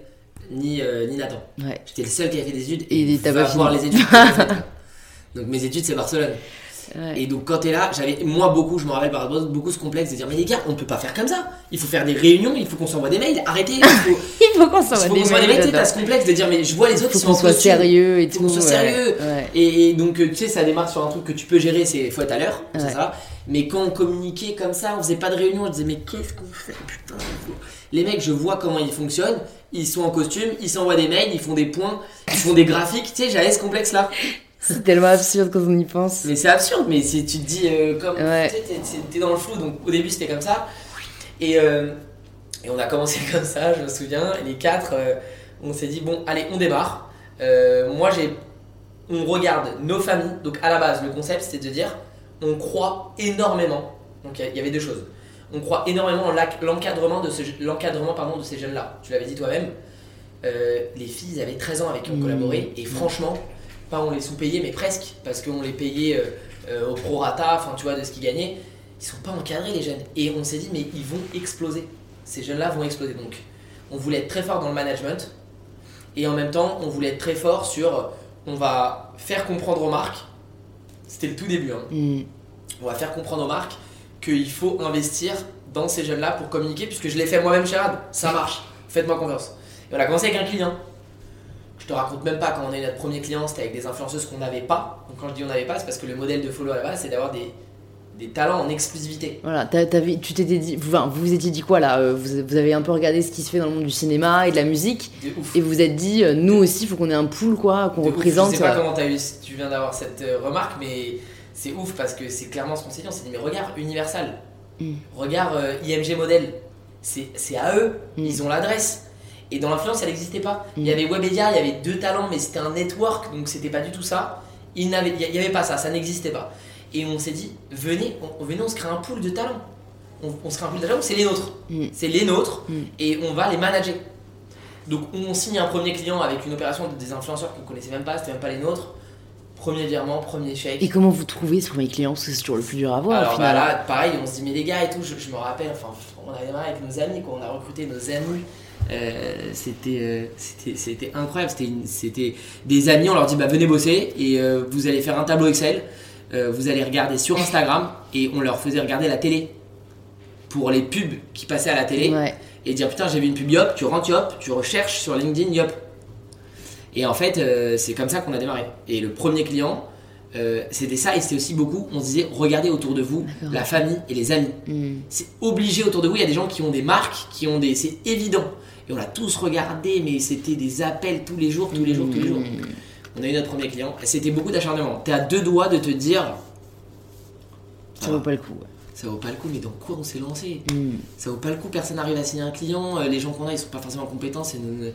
ni, euh, ni Nathan. Ouais. J'étais le seul qui a fait des études. Et t'as va pas voir fini. les études. Donc, mes études, c'est Barcelone. Ouais. Et donc quand t'es là, j'avais moi beaucoup, je me rappelle par rapport beaucoup ce complexe de dire mais les gars, on peut pas faire comme ça. Il faut faire des réunions, il faut qu'on s'envoie des mails. Arrêtez. Il faut, Il faut qu'on il s'envoie faut des qu'on s'envoie des mails. T'as ce complexe de dire mais je vois les Il autres qui faut qu'on soit sérieux et Faut tout. qu'on soit sérieux. Ouais. Et, et donc euh, tu sais, ça démarre sur un truc que tu peux gérer, c'est faut être à l'heure, c'est ça. Mais quand on communiquait comme ça, on faisait pas de réunion, on disait mais qu'est-ce qu'on fait putain. il faut- Les mecs, je vois comment ils fonctionnent. Ils sont en costume, ils s'envoient des mails, ils font des points, ils font des graphiques. Tu sais, j'avais ce complexe là. C'est tellement absurde quand on y pense. Mais c'est absurde, mais si tu te dis euh, comme. Ouais. Tu sais, t'es- dans le flou, donc au début c'était comme ça. Et, euh, et on a commencé comme ça, je me souviens. Et les quatre, euh, on s'est dit, bon, allez, on démarre. Euh, moi j'ai. On regarde nos familles. Donc à la base, le concept c'était de dire, on croit énormément. Donc il y avait deux choses. On croit énormément en l'encadrement de, ce, l'encadrement, pardon, de ces jeunes-là. Tu l'avais dit toi-même. Euh, les filles, avaient 13 ans avec qui on Mmh. collaborait. Et franchement, pas on les sous-payait, mais presque, parce qu'on les payait euh, euh, au prorata, enfin tu vois, de ce qu'ils gagnaient. Ils sont pas encadrés les jeunes. Et on s'est dit, mais ils vont exploser. Ces jeunes-là vont exploser. Donc, on voulait être très fort dans le management. Et en même temps, on voulait être très fort sur, on va faire comprendre aux marques. C'était le tout début. Hein, Hmm. on va faire comprendre aux marques qu'il faut investir dans ces jeunes-là pour communiquer, puisque je l'ai fait moi-même chez. Ça marche. Faites-moi confiance. Et on a commencé avec un client. Je te raconte même pas quand on a eu notre premier client, c'était avec des influenceuses qu'on n'avait pas. Donc quand je dis on n'avait pas, c'est parce que le modèle de follow à la base, c'est d'avoir des, des talents en exclusivité. Voilà, tu t'étais dit, vous, enfin, vous vous étiez dit quoi là euh, vous, vous avez un peu regardé ce qui se fait dans le monde du cinéma et de la musique De ouf. et vous vous êtes dit, euh, nous aussi, il faut qu'on ait un pool quoi, qu'on De ouf. représente. Je sais pas euh, comment as eu, tu viens d'avoir cette remarque, mais c'est ouf parce que c'est clairement ce qu'on s'est dit. On s'est dit, mais regarde Universal, Mm. regarde euh, IMG Model, c'est c'est à eux, Mm. ils ont l'adresse. Et dans l'influence, ça n'existait pas. Il y Mm. avait Webedia, il y avait deux talents, mais c'était un network, donc c'était pas du tout ça. Il n'y avait, avait pas ça, ça n'existait pas. Et on s'est dit, venez, on, venez, on se crée un pool de talents. On, on se crée un pool de talents, c'est les nôtres. Mm. C'est les nôtres, Mm. et on va les manager. Donc on signe un premier client avec une opération de des influenceurs qu'on connaissait même pas, c'était même pas les nôtres. Premier virement, premier chèque. Et comment vous trouvez ce premier client? Parce que c'est toujours le plus dur à voir au Alors bah final. là, pareil, on se dit, mais les gars et tout, je, je me rappelle, enfin, on a démarré avec nos amis, quoi, on a recruté nos amis. Euh, c'était, euh, c'était, c'était incroyable, c'était, une- c'était des amis, on leur dit, bah venez bosser et euh, vous allez faire un tableau Excel, vous allez regarder sur Instagram et on leur faisait regarder la télé pour les pubs qui passaient à la télé Ouais. et dire putain j'ai vu une pub Yop, tu rentres Yop, tu recherches sur LinkedIn Yop. Et en fait c'est comme ça qu'on a démarré. Et le premier client c'était ça et c'était aussi beaucoup, on se disait regardez autour de vous D'accord. la famille et les amis. Mm. C'est obligé autour de vous, il y a des gens qui ont des marques, qui ont des... C'est évident. Et on l'a tous regardé, mais c'était des appels tous les jours, tous les jours, tous les jours. Mm. On a eu notre premier client. et C'était beaucoup d'acharnement. T'es à deux doigts de te dire, Ça vaut pas le coup. ouais. ça vaut pas le coup, mais dans quoi on s'est lancé? Mm. ça vaut pas le coup, personne n'arrive à signer un client, euh, les gens qu'on a ils sont pas forcément compétents, une-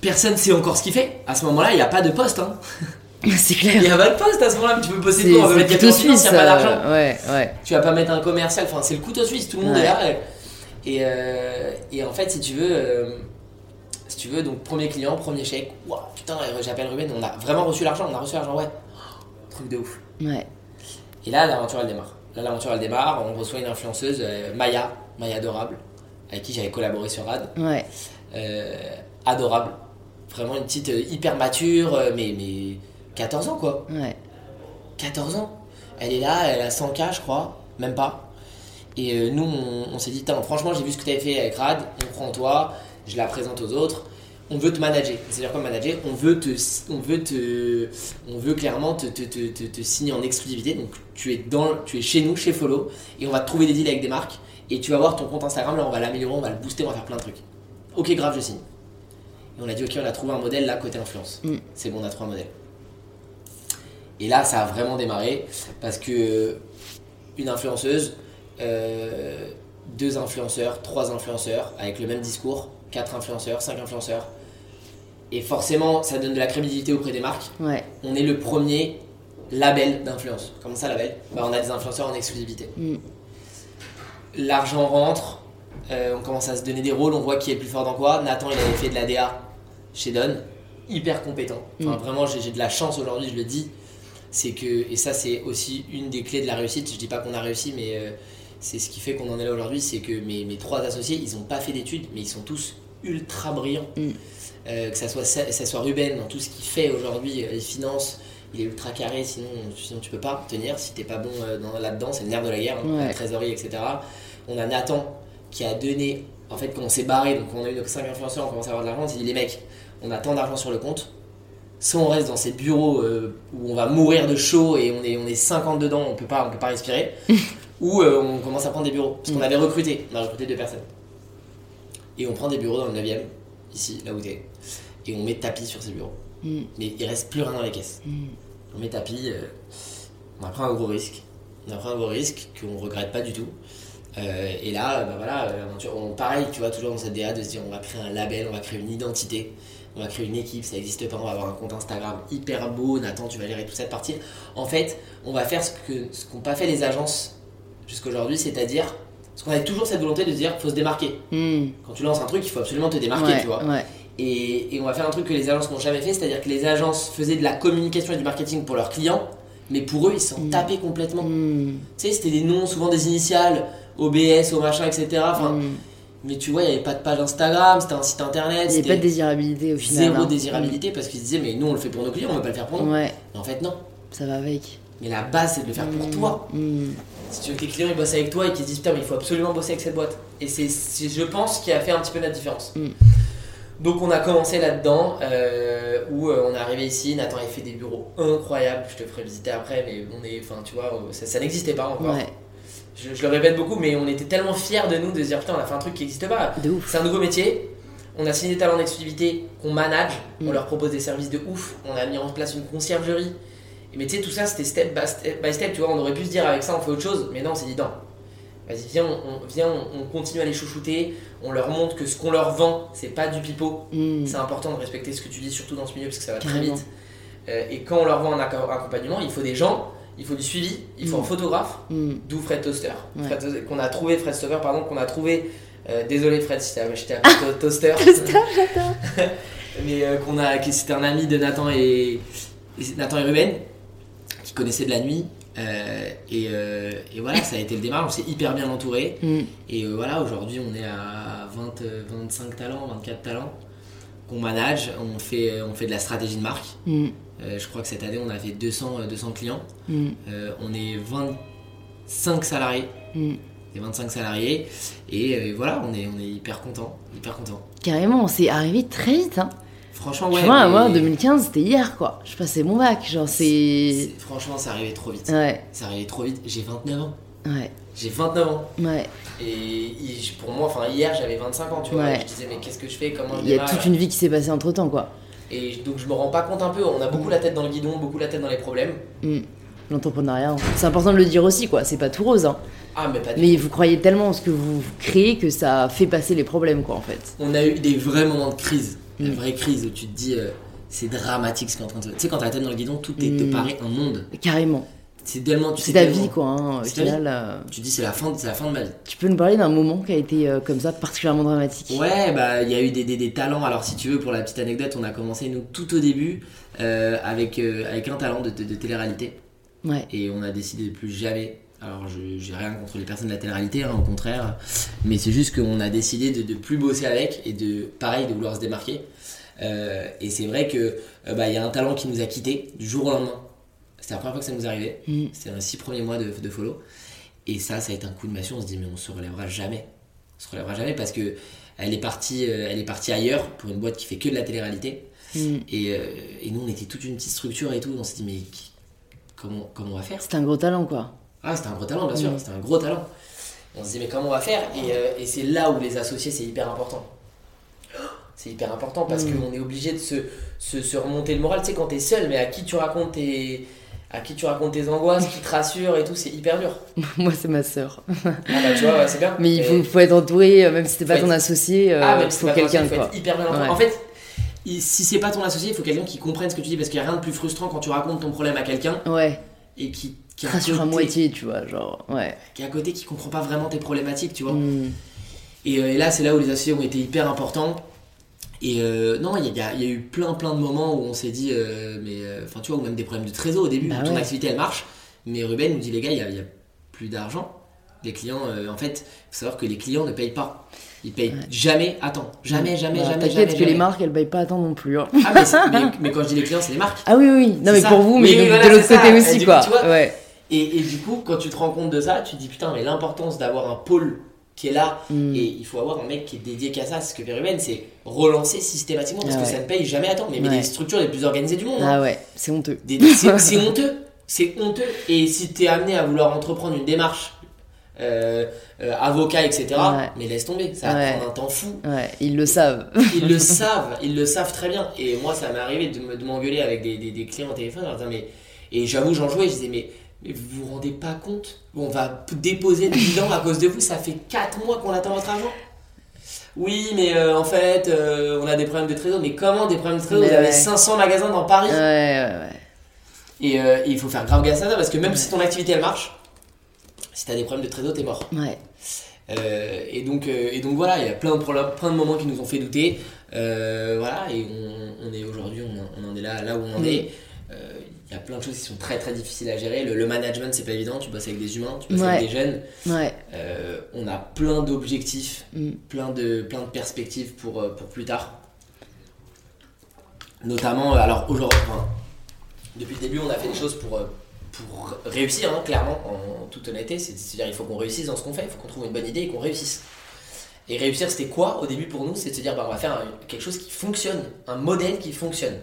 Personne sait encore ce qu'il fait. À ce moment-là, il n'y a pas de poste. Hein. C'est Il n'y a pas de poste à ce moment-là, mais tu peux C'est dedans, on va mettre suisse. il n'y a pas d'argent. euh, Ouais, ouais. Tu vas pas mettre un commercial, enfin c'est le couteau suisse, tout le monde Ouais. est là. Et, euh, et en fait, si tu veux, euh, si tu veux, donc premier client, premier chèque, Ouah, putain, euh, j'appelle Ruben, on a vraiment reçu l'argent, on a reçu l'argent, ouais. Truc de ouf. Ouais. Et là, l'aventure elle démarre. Là, l'aventure elle démarre, on reçoit une influenceuse, Maya, Maya Adorable, avec qui j'avais collaboré sur Rad. Ouais. Adorable. Vraiment une petite hyper mature, mais, mais 14 ans quoi. Ouais. 14 ans. Elle est là, elle a 100K, je crois, même pas. Et euh, nous, on, on s'est dit, franchement, j'ai vu ce que tu avais fait avec Rad, on prend toi, je la présente aux autres. On veut te manager. C'est-à-dire quoi manager? On veut te, on veut te, on veut clairement te, te, te, te- te signer en exclusivité. Donc tu es dans, tu es chez nous, chez Follow, et on va te trouver des deals avec des marques. Et tu vas voir ton compte Instagram, là, on va l'améliorer, on va le booster, on va faire plein de trucs. Ok, grave, je signe. Et on a dit, ok, on a trouvé un modèle là côté influence. Mm. C'est bon, on a trouvé un modèle. Et là, ça a vraiment démarré parce que une influenceuse, euh, deux influenceurs, trois influenceurs avec le même discours, quatre influenceurs, cinq influenceurs. Et forcément, ça donne de la crédibilité auprès des marques. Ouais. On est le premier label d'influence. Comment ça, label? Bah, On a des influenceurs en exclusivité. Mm. L'argent rentre, euh, on commence à se donner des rôles, on voit qui est le plus fort dans quoi. Nathan, il avait fait de la DA chez Don, hyper compétent. Enfin, Mm. Vraiment, j'ai j'ai de la chance aujourd'hui, je le dis. C'est que, et ça, c'est aussi une des clés de la réussite. Je dis pas qu'on a réussi, mais euh, c'est ce qui fait qu'on en est là aujourd'hui. C'est que mes, mes trois associés, ils ont pas fait d'études, mais ils sont tous ultra brillants. Mm. Euh, que ça soit, ça, soit Ruben dans tout ce qu'il fait aujourd'hui, euh, les finances, il est ultra carré, sinon, sinon tu peux pas tenir si t'es pas bon euh, dans- là-dedans, c'est le nerf de la guerre, hein, Ouais. la trésorerie, etc. On a Nathan qui a donné, en fait, quand on s'est barré, donc on a eu nos 5 influenceurs, on commence à avoir de l'argent, on s'est dit, les mecs, on a tant d'argent sur le compte, soit on reste dans ces bureaux euh, où on va mourir de chaud et on est, on est 50 dedans, on peut pas, on peut pas respirer, ou euh, on commence à prendre des bureaux, parce qu'on avait recruté, on a recruté deux personnes. Et on prend des bureaux dans le 9ème, ici, là où t'es, et on met tapis sur ces bureaux. Mm. Mais il reste plus rien dans les caisses. Mm. On met tapis, euh, on a pris un gros risque. On a pris un gros risque qu'on regrette pas du tout. Euh, et là, bah voilà, on, pareil, tu vois, toujours dans cette DA de se dire on va créer un label, on va créer une identité, on va créer une équipe, ça n'existe pas, on va avoir un compte Instagram hyper beau, Nathan, tu vas gérer toute cette partie. En fait, on va faire ce que ce qu'ont pas fait les agences jusqu'aujourd'hui, c'est-à-dire, parce qu'on a toujours cette volonté de dire faut se démarquer. Mm. Quand tu lances un truc, il faut absolument te démarquer, Ouais, tu vois. ouais. Et, et on va faire un truc que les agences n'ont jamais fait, c'est-à-dire que les agences faisaient de la communication et du marketing pour leurs clients, mais pour eux, ils s'en Mm. tapaient complètement. Mm. Tu sais, c'était des noms, souvent des initiales, OBS, au machin, etc. Enfin. Mais tu vois, il n'y avait pas de page Instagram, c'était un site internet, Il n'y a c'était pas de désirabilité au final. zéro hein. désirabilité parce qu'ils se disaient, mais nous on le fait pour nos clients, on va pas le faire pour nous. Ouais, Mais en fait, non. ça va avec. Mais la base, c'est de le faire pour Mm. toi. Mm. Si tu veux que tes clients ils bossent avec toi et qu'ils se disent, putain, mais il faut absolument bosser avec cette boîte. Et c'est, je pense, qui a fait un petit peu la différence. Mm. Donc on a commencé là-dedans, euh, où euh, on est arrivé ici, Nathan a fait des bureaux incroyables, je te ferai visiter après, mais on est, enfin tu vois, ça, ça n'existait pas encore. Ouais, Je, je le répète beaucoup, mais on était tellement fiers de nous de se dire, putain, on a fait un truc qui n'existe pas. C'est un nouveau métier, on a signé des talents d'exclusivité qu'on manage, on leur propose des services de ouf, on a mis en place une conciergerie. Mais tu sais, tout ça c'était step by step, tu vois, on aurait pu se dire avec ça on fait autre chose, mais non, on s'est dit non. Vas-y, viens, on, viens, on, on continue à les chouchouter. On leur montre que ce qu'on leur vend, c'est pas du pipeau. Mm. C'est important de respecter ce que tu dis, surtout dans ce milieu, parce que ça va très vite. Euh, et quand on leur vend un acco- accompagnement, il faut des gens, il faut du suivi, il faut Mm. un photographe, Mm. d'où Fred Toaster. Ouais. Toaster, qu'on a trouvé, Fred Stover, pardon, qu'on a trouvé. euh, désolé Fred si t'as- t'ai appelé to- Toaster. mais euh, qu'on a, c'était un ami de Nathan et, et Nathan et Ruben qui connaissaient de la nuit. euh, et, euh, et voilà, ça a été le démarrage, on s'est hyper bien entouré. Mm. Et euh, voilà, aujourd'hui on est à 20, euh, 25 talents, 24 talents qu'on manage. On fait, on fait de la stratégie de marque. Mm. Je crois que cette année on a fait 200, euh, 200 clients. Mm. On est 25 salariés. Et 25 salariés. Et voilà, on est, on est hyper content. Hyper content. Carrément, c'est arrivé très vite. Hein. Franchement, ouais. mais- moi, en 2015, c'était hier, quoi. Je passais mon bac, genre, c'est. Franchement, ça arrivait trop vite. Ouais, Ça arrivait trop vite. J'ai 29 ans. ouais, J'ai 29 ans. ouais. Et pour moi, enfin hier j'avais 25 ans, tu vois. Ouais. Je disais, mais qu'est-ce que je fais? Comment Il y a toute une vie qui s'est passée entre temps, quoi. Et donc je me rends pas compte un peu. On a beaucoup la tête dans le guidon, beaucoup la tête dans les problèmes. Mm. L'entrepreneuriat, hein. c'est important de le dire aussi, quoi. C'est pas tout rose, hein. Ah, mais pas du Mais vous croyez tellement en ce que vous créez que ça fait passer les problèmes, quoi, en fait. On a eu des vrais moments de crise. Une vraie crise où tu te dis, euh, c'est dramatique ce qui est en train de se Tu sais, quand t'as la tête dans le guidon, tout est, te Mm. paraît un monde. Carrément. C'est tellement. Tu C'est ta tellement- vie, quoi. Hein. Au final, euh, Tu te dis, c'est la, fin, c'est la fin de ma vie. tu peux nous parler d'un moment qui a été euh, comme ça, particulièrement dramatique? Ouais, bah il y a eu des, des- des talents. Alors si tu veux, pour la petite anecdote, on a commencé nous tout au début avec, avec un talent de, de, de télé-réalité. Ouais. Et on a décidé de plus jamais. Alors je j'ai rien contre les personnes de la télé-réalité, hein, au contraire. Mais c'est juste qu'on a décidé de, de plus bosser avec et de pareil de vouloir se démarquer. Euh, et c'est vrai que euh, bah, y a un talent qui nous a quittés du jour au lendemain. C'était la première fois que ça nous arrivait. Mm. C'était les six premiers mois de, de follow. Et ça, ça a été un coup de massue. On se dit mais on se relèvera jamais. On se relèvera jamais parce que elle est partie, euh, elle est partie ailleurs pour une boîte qui fait que de la télé-réalité. Mm. Et, et nous, on était toute une petite structure et tout. On s'est dit mais comment, comment on va faire? C'était un gros talent, quoi. Ah, c'était un gros talent, bien sûr, Mm. c'était un gros talent. On se dit, mais comment on va faire? Et, euh, et c'est là où les associés, c'est hyper important. C'est hyper important parce Mm. qu'on est obligé de se, se, se remonter le moral. Tu sais, quand t'es seul, mais à qui tu racontes tes, à qui tu racontes tes angoisses, qui te rassure et tout, c'est hyper dur. Moi, c'est ma sœur. Ah bah, tu vois, ouais, c'est bien. Mais il faut, faut être entouré, euh, même si t'es pas ton associé, euh, ah, mais c'est faut pas ton quelqu'un, associé, faut quoi. être hyper bien entouré. Ouais. En fait, si c'est pas ton associé, il faut quelqu'un qui comprenne ce que tu dis parce qu'il n'y a rien de plus frustrant quand tu racontes ton problème à quelqu'un Ouais, et qui, qui, est à rassure à côté- moitié, tu vois, genre, ouais. qui est à côté, qui comprend pas vraiment tes problématiques, tu vois. Mm. Et, euh, et là, c'est là où les associés ont été hyper importants. Et euh, non, il y, a- il y a eu plein plein de moments où on s'est dit, euh, mais enfin tu vois, ou même des problèmes de trésor au début, Bah où ton activité elle marche, mais Ruben nous dit les gars, il y a, il y a plus d'argent. Les clients, euh, en fait, faut savoir que les clients ne payent pas. Ils payent Ouais. jamais à temps. Jamais, jamais, Bah, jamais, jamais. que jamais. les marques, elles payent pas à temps non plus. hein. Ah, mais, mais- mais quand je dis les clients, c'est les marques. Ah oui, oui, non, mais ça. pour vous, mais oui, de, voilà, de l'autre ça. côté aussi, quoi. coup, tu vois, ouais. Et, et du coup, quand tu te rends compte de ça, tu te dis putain, mais l'importance d'avoir un pôle qui est là, Mm. et il faut avoir un mec qui est dédié qu'à ça. Ce que fait Ruben, c'est relancer systématiquement parce Ah que ça ne paye jamais à temps. Mais, mais Ouais. les structures les plus organisées du monde. hein. Ah ouais, c'est honteux. C'est honteux. C'est honteux. Et si tu es amené à vouloir entreprendre une démarche, euh, euh, avocat, etc., Ouais. mais laisse tomber. Ça va Ouais. prendre un temps fou. Ouais, ils le savent. Ils le savent, ils le savent très bien. Et moi, ça m'est arrivé de me- de m'engueuler avec des, des- des clients au téléphone. en disant, mais, et j'avoue, j'en jouais, je disais, mais, mais vous vous rendez pas compte On va déposer le bilan à cause de vous, ça fait 4 mois qu'on attend votre argent. Oui, mais euh, en fait, euh, on a des problèmes de trésor. Mais comment des problèmes de trésor Mais Vous avez ouais. 500 magasins dans Paris. Ouais, ouais, ouais. Et euh, il faut faire grave gaffe à ça parce que même si ton activité elle marche, si t'as des problèmes de trésor, t'es mort. Ouais. Et, donc, et donc voilà, il y a plein de, problèmes- plein de moments qui nous ont fait douter. Voilà, et on, on est aujourd'hui, on, on en est là, là où on en est. Il y a plein de choses qui sont très très difficiles à gérer. Le, le management, c'est pas évident. Tu bosses avec des humains, tu bosses Ouais. avec des jeunes. Ouais. Euh, on a plein d'objectifs, Mm. plein, de, plein de perspectives pour, euh, pour plus tard. Notamment, euh, alors aujourd'hui, enfin, depuis le début, on a fait des choses pour, pour réussir, hein, clairement, en toute honnêteté. C'est- C'est-à-dire, il faut qu'on réussisse dans ce qu'on fait, il faut qu'on trouve une bonne idée et qu'on réussisse. Et réussir, c'était quoi au début pour nous? C'est de se dire, bah, on va faire un- quelque chose qui fonctionne, un modèle qui fonctionne.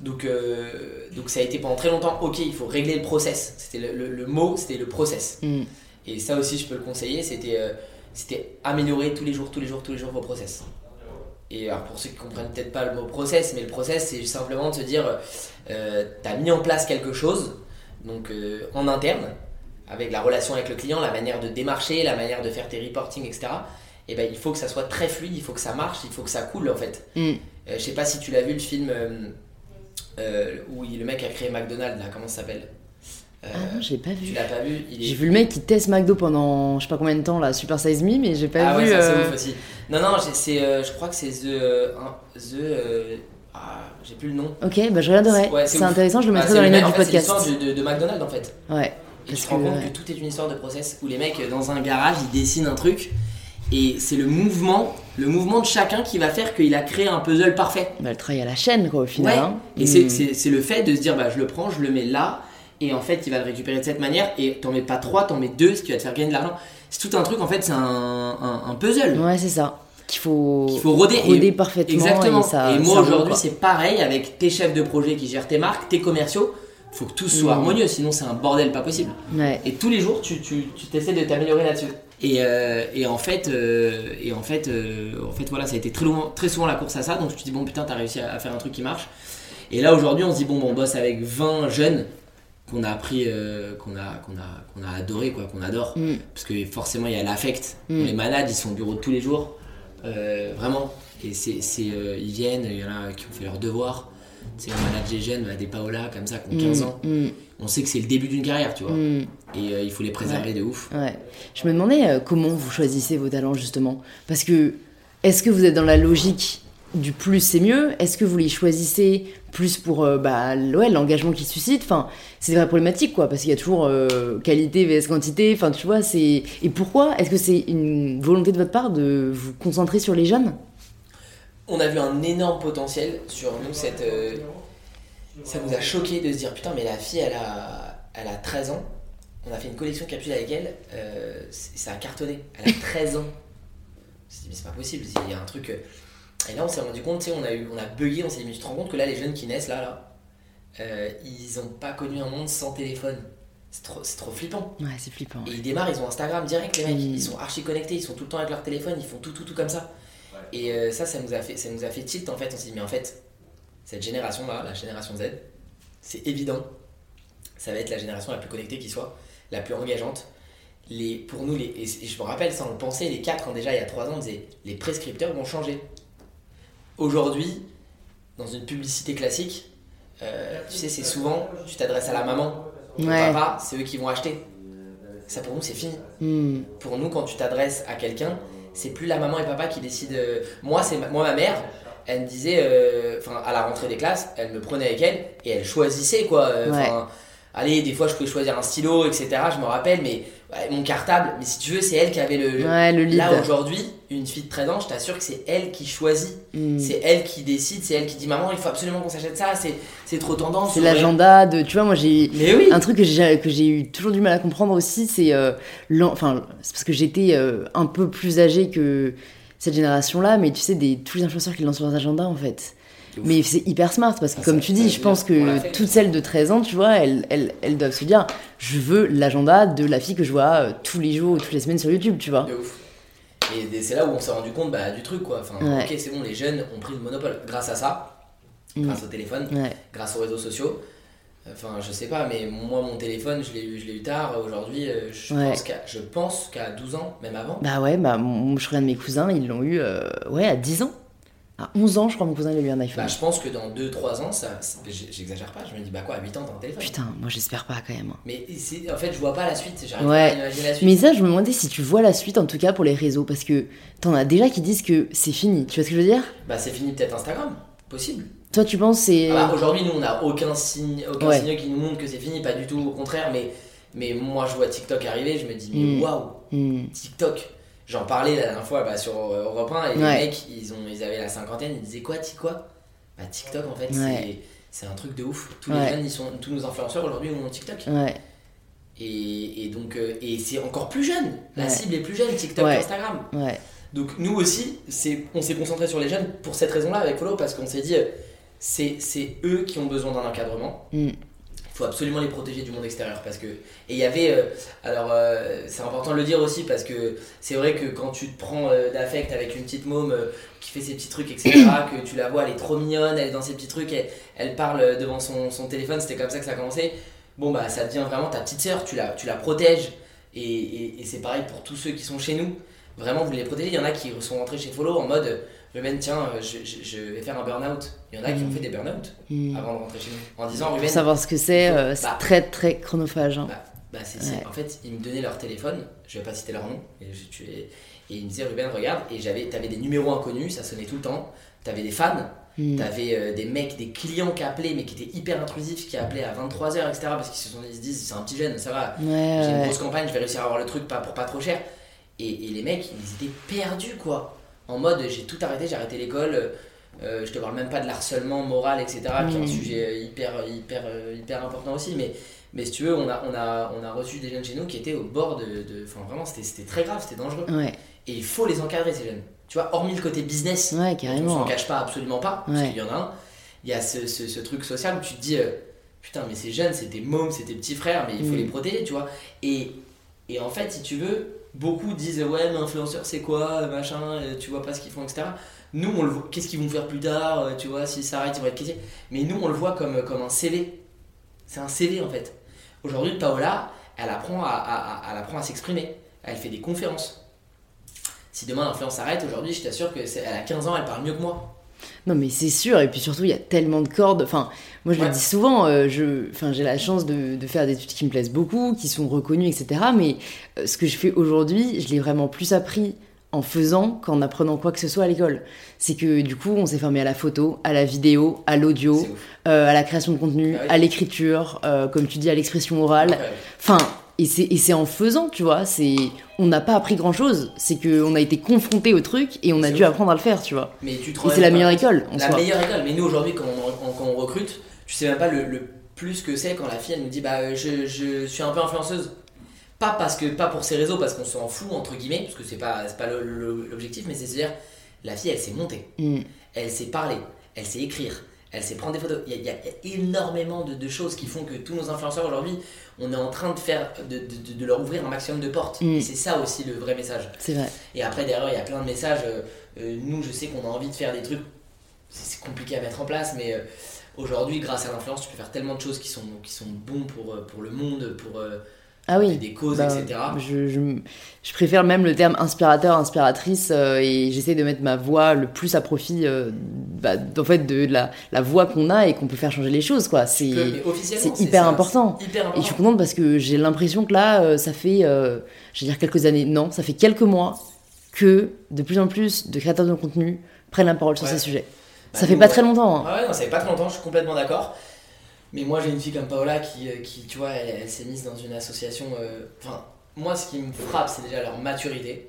Donc, euh, donc ça a été pendant très longtemps, ok, il faut régler le process. C'était le, le- le mot, c'était le process. Mm. Et ça aussi, je peux le conseiller, c'était euh, c'était améliorer tous les jours, tous les jours, tous les jours vos process. Et alors pour ceux qui comprennent peut-être pas le mot process, mais le process, c'est simplement de se dire, euh, tu as mis en place quelque chose, donc euh, en interne, avec la relation avec le client, la manière de démarcher, la manière de faire tes reporting, etc. Et ben il faut que ça soit très fluide, il faut que ça marche, il faut que ça coule en fait. Mm. Je sais pas si tu l'as vu le film euh, où il- le mec a créé McDonald's là, comment ça s'appelle Euh, Ah non, j'ai pas Tu vu. l'as pas vu est... J'ai vu le mec qui teste McDo pendant je sais pas combien de temps là, Super Size Me, mais j'ai pas Ah ouais, vu. ça c'est euh, ouf aussi. Non, non, c'est, je crois que c'est The. The ah, j'ai plus le nom. Ok, bah je regarderai. C'est- ouais, intéressant, je le Ah, mettrai dans les le notes du fait, c'est podcast. l'histoire de, de, de McDonald's en fait. Ouais. Et tu te rends que, compte ouais. que tout est une histoire de process où les mecs dans un garage ils dessinent un truc et c'est le mouvement, le mouvement de chacun qui va faire qu'il a créé un puzzle parfait. Bah, le travail à la chaîne quoi au final. Ouais. hein. Et Mm. c'est- le fait de se dire bah je le prends, je le mets là et en fait il va le récupérer de cette manière et t'en mets pas trois, t'en mets deux, ce qui va te faire gagner de l'argent. C'est tout un truc en fait, c'est un, un- un puzzle. Ouais, c'est ça. Qu'il faut, Qu'il faut roder. roder Et- parfaitement. Exactement. Et, ça, moi ça roule, aujourd'hui, c'est pareil avec tes chefs de projet qui gèrent tes marques, tes commerciaux. Faut que tout soit Mm. harmonieux, sinon c'est un bordel pas possible. Ouais. Et tous les jours, tu, tu, tu de t'améliorer là-dessus. Et, euh, et en fait, euh, et en fait, euh, en fait, voilà, ça a été très, souvent la course à ça. Donc je me dis bon putain, t'as réussi à, à faire un truc qui marche. Et là aujourd'hui, on se dit bon, bon, on bosse avec 20 jeunes qu'on a appris, qu'on a, qu'on a, qu'on a adoré, quoi, qu'on adore. Mm. Parce que forcément, il y a l'affect. Mm. On les manage, ils sont au bureau tous les jours. Vraiment. Et c'est, c'est, ils viennent, il y en a qui ont fait leurs devoirs. Tu sais, on manage des jeunes, des Paola comme ça, qui ont 15 ans. Mm, On sait que c'est le début d'une carrière, tu vois. Et euh, il faut les préserver de ouf. Ouais. Je me demandais euh, comment vous choisissez vos talents justement. Parce que est-ce que vous êtes dans la logique du plus c'est mieux? Est-ce que vous les choisissez plus pour euh, bah, ouais, l'engagement qu'ils suscitent Enfin, c'est des vraies problématiques quoi, parce qu'il y a toujours qualité vs quantité. Enfin, tu vois, c'est. Et pourquoi? Est-ce que c'est une volonté de votre part de vous concentrer sur les jeunes? On a vu un énorme potentiel sur nous. Cette, ça nous a choqué de se dire putain, mais la fille, elle a, elle a 13 ans. On a fait une collection de capsules avec elle. euh, ça a cartonné. Elle a 13 ans. On s'est dit, mais c'est pas possible. Il y a un truc. euh. Et là, on s'est rendu compte, tu sais, on a, eu, on a bugué. On s'est dit, mais tu te rends compte que là, les jeunes qui naissent là, là, euh, ils ont pas connu un monde sans téléphone. C'est trop, c'est trop flippant. Ouais, c'est flippant. Et ils démarrent, ils ont Instagram direct, les mecs. Mm. Ils sont archi connectés, ils sont tout le temps avec leur téléphone, ils font tout, tout, tout comme ça. Et euh, ça, ça nous, a fait, ça nous a fait tilt en fait. On s'est dit, mais en fait, cette génération-là, la génération Z, c'est évident, ça va être la génération la plus connectée qui soit, la plus engageante. Les, pour nous, les, et je me rappelle, ça on le pensait, les quatre, quand déjà il y a trois ans, on disait, les prescripteurs vont changer. Aujourd'hui, dans une publicité classique, euh, tu sais, c'est souvent, tu t'adresses à la maman, Ouais. papa, c'est eux qui vont acheter. Ça pour nous, c'est fini Mm. pour nous, quand tu t'adresses à quelqu'un, c'est plus la maman et papa qui décident. euh, Moi, c'est ma- moi ma mère. Elle me disait, euh, à la rentrée des classes, elle me prenait avec elle et elle choisissait quoi. Ouais. Allez, des fois, je pouvais choisir un stylo, etc. Je me rappelle, mais ouais, mon cartable. Mais si tu veux, c'est elle qui avait le. Ouais, le. Là aujourd'hui, une fille de 13 ans, je t'assure que c'est elle qui choisit, Mm. c'est elle qui décide, c'est elle qui dit maman, il faut absolument qu'on s'achète ça, c'est trop tendance. C'est l'agenda de. Tu vois, moi j'ai. Mais oui. Un truc que j'ai eu toujours du mal à comprendre aussi, c'est euh, enfin c'est parce que j'étais euh, un peu plus âgée que cette génération-là, mais tu sais des tous les influenceurs qui lancent leurs agendas en fait. Mais c'est hyper smart parce que Ah, comme ça- tu dis, je pense que toutes celles de 13 ans, tu vois, elles, elles, elles doivent se dire, je veux l'agenda de la fille que je vois euh, tous les jours ou toutes les semaines sur YouTube, tu vois. De ouf. Et c'est là où on s'est rendu compte bah, du truc quoi. Enfin, Ouais. ok, c'est bon, les jeunes ont pris le monopole grâce à ça, Mm. grâce au téléphone, Ouais. grâce aux réseaux sociaux. Enfin, je sais pas, mais moi, mon téléphone, je l'ai eu, je l'ai eu tard. Aujourd'hui, euh, je, Ouais. pense qu'à, je pense qu'à 12 ans, même avant. Bah ouais, bah mon, je regarde mes cousins, ils l'ont eu euh, ouais à 10 ans. À 11 ans, je crois, mon cousin il a eu un iPhone. Bah, je pense que dans 2-3 ans, ça, j'exagère pas. Je me dis, bah quoi, à 8 ans, t'as un téléphone. Putain, moi j'espère pas quand même. Mais en fait, je vois pas la suite. J'arrive Ouais. pas à imaginer la suite. Mais ça, je me demandais si tu vois la suite, en tout cas pour les réseaux, parce que t'en as déjà qui disent que c'est fini. Tu vois ce que je veux dire? Bah, c'est fini, peut-être Instagram. Possible. Toi, tu penses c'est. Ah bah, Aujourd'hui, nous, on n'a aucun signe, aucun Ouais. signe qui nous montre que c'est fini, pas du tout, au contraire. Mais, mais moi, je vois TikTok arriver, je me dis, mais Mm. waouh, Hmm. TikTok. J'en parlais la dernière fois bah, sur Europe 1 et les Ouais. mecs, ils, ont, ils avaient la cinquantaine, ils disaient quoi, quoi Bah, TikTok, en fait, Ouais. c'est. C'est un truc de ouf. Tous les jeunes, ils sont, tous nos influenceurs aujourd'hui ont TikTok. Ouais. Et, et donc, euh, et c'est encore plus jeune. La Ouais. cible est plus jeune, TikTok Ouais. et Instagram. Ouais. Donc nous aussi, c'est, on s'est concentré sur les jeunes pour cette raison-là avec Follow, parce qu'on s'est dit, euh, c'est, c'est eux qui ont besoin d'un encadrement. Hmm. Faut absolument les protéger du monde extérieur. Parce que... Et il y avait... euh, alors, euh, c'est important de le dire aussi, parce que c'est vrai que quand tu te prends euh, d'affect avec une petite môme euh, qui fait ses petits trucs, etc., que tu la vois, elle est trop mignonne, elle est dans ses petits trucs, elle, elle parle devant son, son téléphone, c'était comme ça que ça a commencé. bon bah ça devient vraiment ta petite sœur, tu la, tu la protèges. Et, et- et c'est pareil pour tous ceux qui sont chez nous. Vraiment, vous les protégez. Il y en a qui sont rentrés chez Follow en mode Ruben, tiens, euh, je, je- je vais faire un burn-out. Il y en a qui ont Mm. fait des burn-out Hmm. avant de rentrer chez nous. En disant Pour savoir ce que c'est, euh, c'est Bah. très très chronophage. hein. bah, bah, c'est, c'est- Ouais. en fait, ils me donnaient leur téléphone, je vais pas citer leur nom, et, je, et ils me disaient Ruben, regarde, et j'avais, t'avais des numéros inconnus, ça sonnait tout le temps, t'avais des fans, Hmm. t'avais euh, des mecs, des clients qui appelaient, mais qui étaient hyper intrusifs, qui appelaient à 23h, etc., parce qu'ils se, sont, ils se disent, c'est un petit jeune, ça va, Ouais, j'ai une grosse campagne, je vais réussir à avoir le truc pas, pour pas trop cher. Et, et les mecs, ils étaient perdus, quoi. En mode, j'ai tout arrêté, j'ai arrêté l'école, euh, je te parle même pas de l'harcèlement moral, etc., qui est un Mm. sujet euh, hyper, hyper, euh, hyper important aussi, mais, mais si tu veux, on a, on, a, on a reçu des jeunes chez nous qui étaient au bord de. Enfin, vraiment, c'était très grave, c'était dangereux. Ouais, Et il faut les encadrer, ces jeunes. Tu vois, hormis le côté business, ouais, dont on carrément. s'en cache pas absolument pas, parce Ouais. qu'il y en a un. Il y a ce, ce- ce truc social où tu te dis, euh, putain, mais ces jeunes, c'est tes mômes, c'est tes petits frères, mais il faut Mm. les protéger, tu vois. Et, et en fait, si tu veux, beaucoup disent, ouais, mais influenceur, c'est quoi, machin, euh, tu vois pas ce qu'ils font, etc. Nous, on le voit, qu'est-ce qu'ils vont faire plus tard, euh, tu vois, s'ils s'arrêtent, ils vont être caissiers. Mais nous, on le voit comme, comme un CV. C'est un CV, en fait. Aujourd'hui, Paola, elle apprend à, à- elle apprend à s'exprimer. Elle fait des conférences. Si demain l'influence s'arrête, aujourd'hui, je t'assure que elle a 15 ans, elle parle mieux que moi. Non, mais c'est sûr, et puis surtout, il y a tellement de cordes. Enfin, moi, je Ouais. le dis souvent, euh, je, j'ai la chance de, de faire des études qui me plaisent beaucoup, qui sont reconnues, etc. Mais euh, ce que je fais aujourd'hui, je l'ai vraiment plus appris en faisant qu'en apprenant quoi que ce soit à l'école. C'est que du coup, on s'est formé à la photo, à la vidéo, à l'audio, euh, à la création de contenu, Ah à l'écriture, euh, comme tu dis, à l'expression orale. Incroyable. Enfin, et c'est, en faisant, tu vois. C'est, on n'a pas appris grand chose. C'est qu'on a été confronté au truc et on a dû ouf. apprendre à le faire, tu vois. Mais tu te Et c'est la meilleure école, en La soi. meilleure école. Mais nous, aujourd'hui, quand on, quand on recrute, tu sais même pas le, le plus que c'est quand la fille, elle nous dit, bah, euh, je, je suis un peu influenceuse. Pas parce que pas pour ses réseaux, parce qu'on s'en fout, entre guillemets, parce que c'est pas, c'est pas l'objectif, mais c'est se dire, la fille, elle s'est montée. Mm. elle sait parler, elle sait écrire, elle sait prendre des photos. Il y a, il y a énormément de, de choses qui font que tous nos influenceurs aujourd'hui, on est en train de faire, de, de- de leur ouvrir un maximum de portes. Mm. Et c'est ça aussi le vrai message. C'est vrai. Et après derrière, il y a plein de messages. euh, euh, nous, je sais qu'on a envie de faire des trucs. C'est c'est compliqué à mettre en place, mais euh, aujourd'hui, grâce à l'influence, tu peux faire tellement de choses qui sont, qui sont bons pour, euh, pour le monde, pour euh, Ah oui. des causes, Bah, etc. Je, je, je préfère même le terme inspirateur, inspiratrice, euh, et j'essaie de mettre ma voix le plus à profit, euh, bah, en fait, de la, la voix qu'on a et qu'on peut faire changer les choses, quoi. C'est, hyper important. Et je suis contente parce que j'ai l'impression que là, euh, ça fait, je vais dire quelques années, non, ça fait quelques mois que de plus en plus de créateurs de contenu prennent la parole sur Ouais. ces sujets. Ça fait pas très longtemps. hein. Ah ouais, non, ça fait pas très longtemps, je suis complètement d'accord. Mais moi, j'ai une fille comme Paola qui, euh, qui tu vois, elle, s'est mise dans une association. euh, Enfin, moi, ce qui me frappe, c'est déjà leur maturité.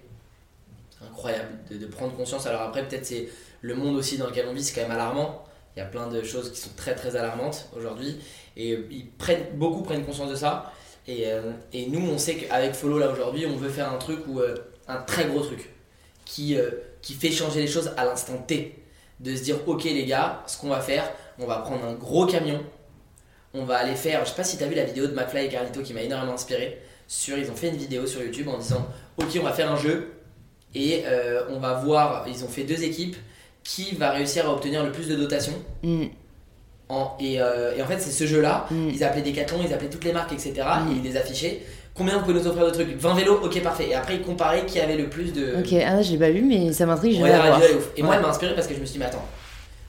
Incroyable de, prendre conscience. Alors après, peut-être c'est le monde aussi dans lequel on vit, c'est quand même alarmant. Il y a plein de choses qui sont très très alarmantes aujourd'hui. Et euh, ils prennent, beaucoup prennent conscience de ça. Et, et nous, on sait qu'avec Follow, là aujourd'hui, on veut faire un truc euh, un très gros truc. Qui fait changer les choses à l'instant T de se dire ok les gars, ce qu'on va faire, on va prendre un gros camion, on va aller faire, je sais pas si tu as vu la vidéo de McFly et Carlito qui m'a énormément inspiré, sur, ils ont fait une vidéo sur YouTube en disant ok on va faire un jeu et euh, on va voir, ils ont fait deux équipes, qui va réussir à obtenir le plus de dotations. Mm, En, et, euh, et en fait c'est ce jeu là, mm. ils appelaient Decathlon, ils appelaient toutes les marques etc. Mm. Et ils les affichaient. Combien vous pouvez nous offrir de trucs 20 vélos, ok parfait. Et après ils comparaient qui avait le plus de... Ok, ah, je l'ai pas vu, mais ça m'intrigue, je vais Ouais, la voir. Et moi, elle m'a inspiré parce que je me suis dit, mais attends,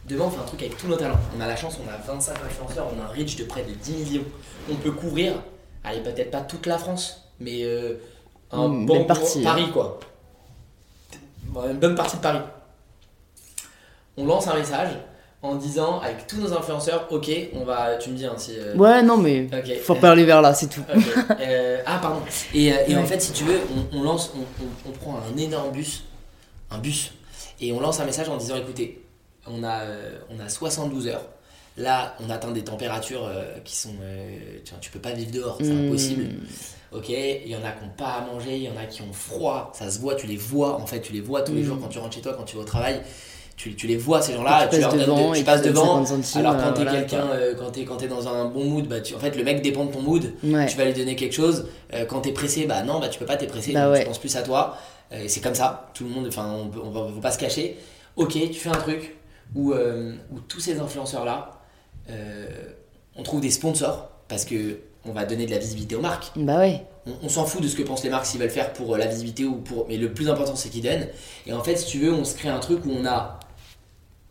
demain on fait un truc avec tous nos talents. On a la chance, on a 25 influenceurs, on a un reach de près de 10 millions. On peut couvrir, allez, peut-être pas toute la France, mais euh, un Une bon hein. Paris, quoi. Une bonne partie de Paris. On lance un message en disant, avec tous nos influenceurs, ok, on va. Tu me dis hein, si. euh, Ouais, non, mais Ok. faut pas aller vers là, c'est tout. Euh, ah, pardon. Et, euh, et en fait, si tu veux, on, on lance, on, on- on prend un énorme bus, un bus, et on lance un message en disant écoutez, on a, on a 72 heures. Là, on atteint des températures euh, qui sont. euh, tu, peux pas vivre dehors, c'est Mm. impossible. Ok, il y en a qui n'ont pas à manger, il y en a qui ont froid, ça se voit, tu les vois en fait, tu les vois tous les Mm. jours quand tu rentres chez toi, quand tu vas au travail. Tu, tu les vois ces gens-là, tu tu, leur devant tu passes devant. 50 centimes. Alors quand euh, t'es voilà, quelqu'un, euh, quand t'es quand t'es dans un bon mood, bah tu, en fait le mec dépend de ton mood. Ouais. Tu vas lui donner quelque chose. Euh, quand t'es pressé, bah non, bah tu peux pas t'es pressé. Bah donc ouais. Tu penses plus à toi. Euh, et c'est comme ça. Tout le monde, enfin, on, on va, pas se cacher. Ok, tu fais un truc où, où tous ces influenceurs là, on trouve des sponsors parce que on va donner de la visibilité aux marques. Bah ouais. On, on s'en fout de ce que pensent les marques s'ils veulent faire pour la visibilité ou pour. Mais le plus important, c'est qu'ils donnent. Et en fait, si tu veux, on se crée un truc où on a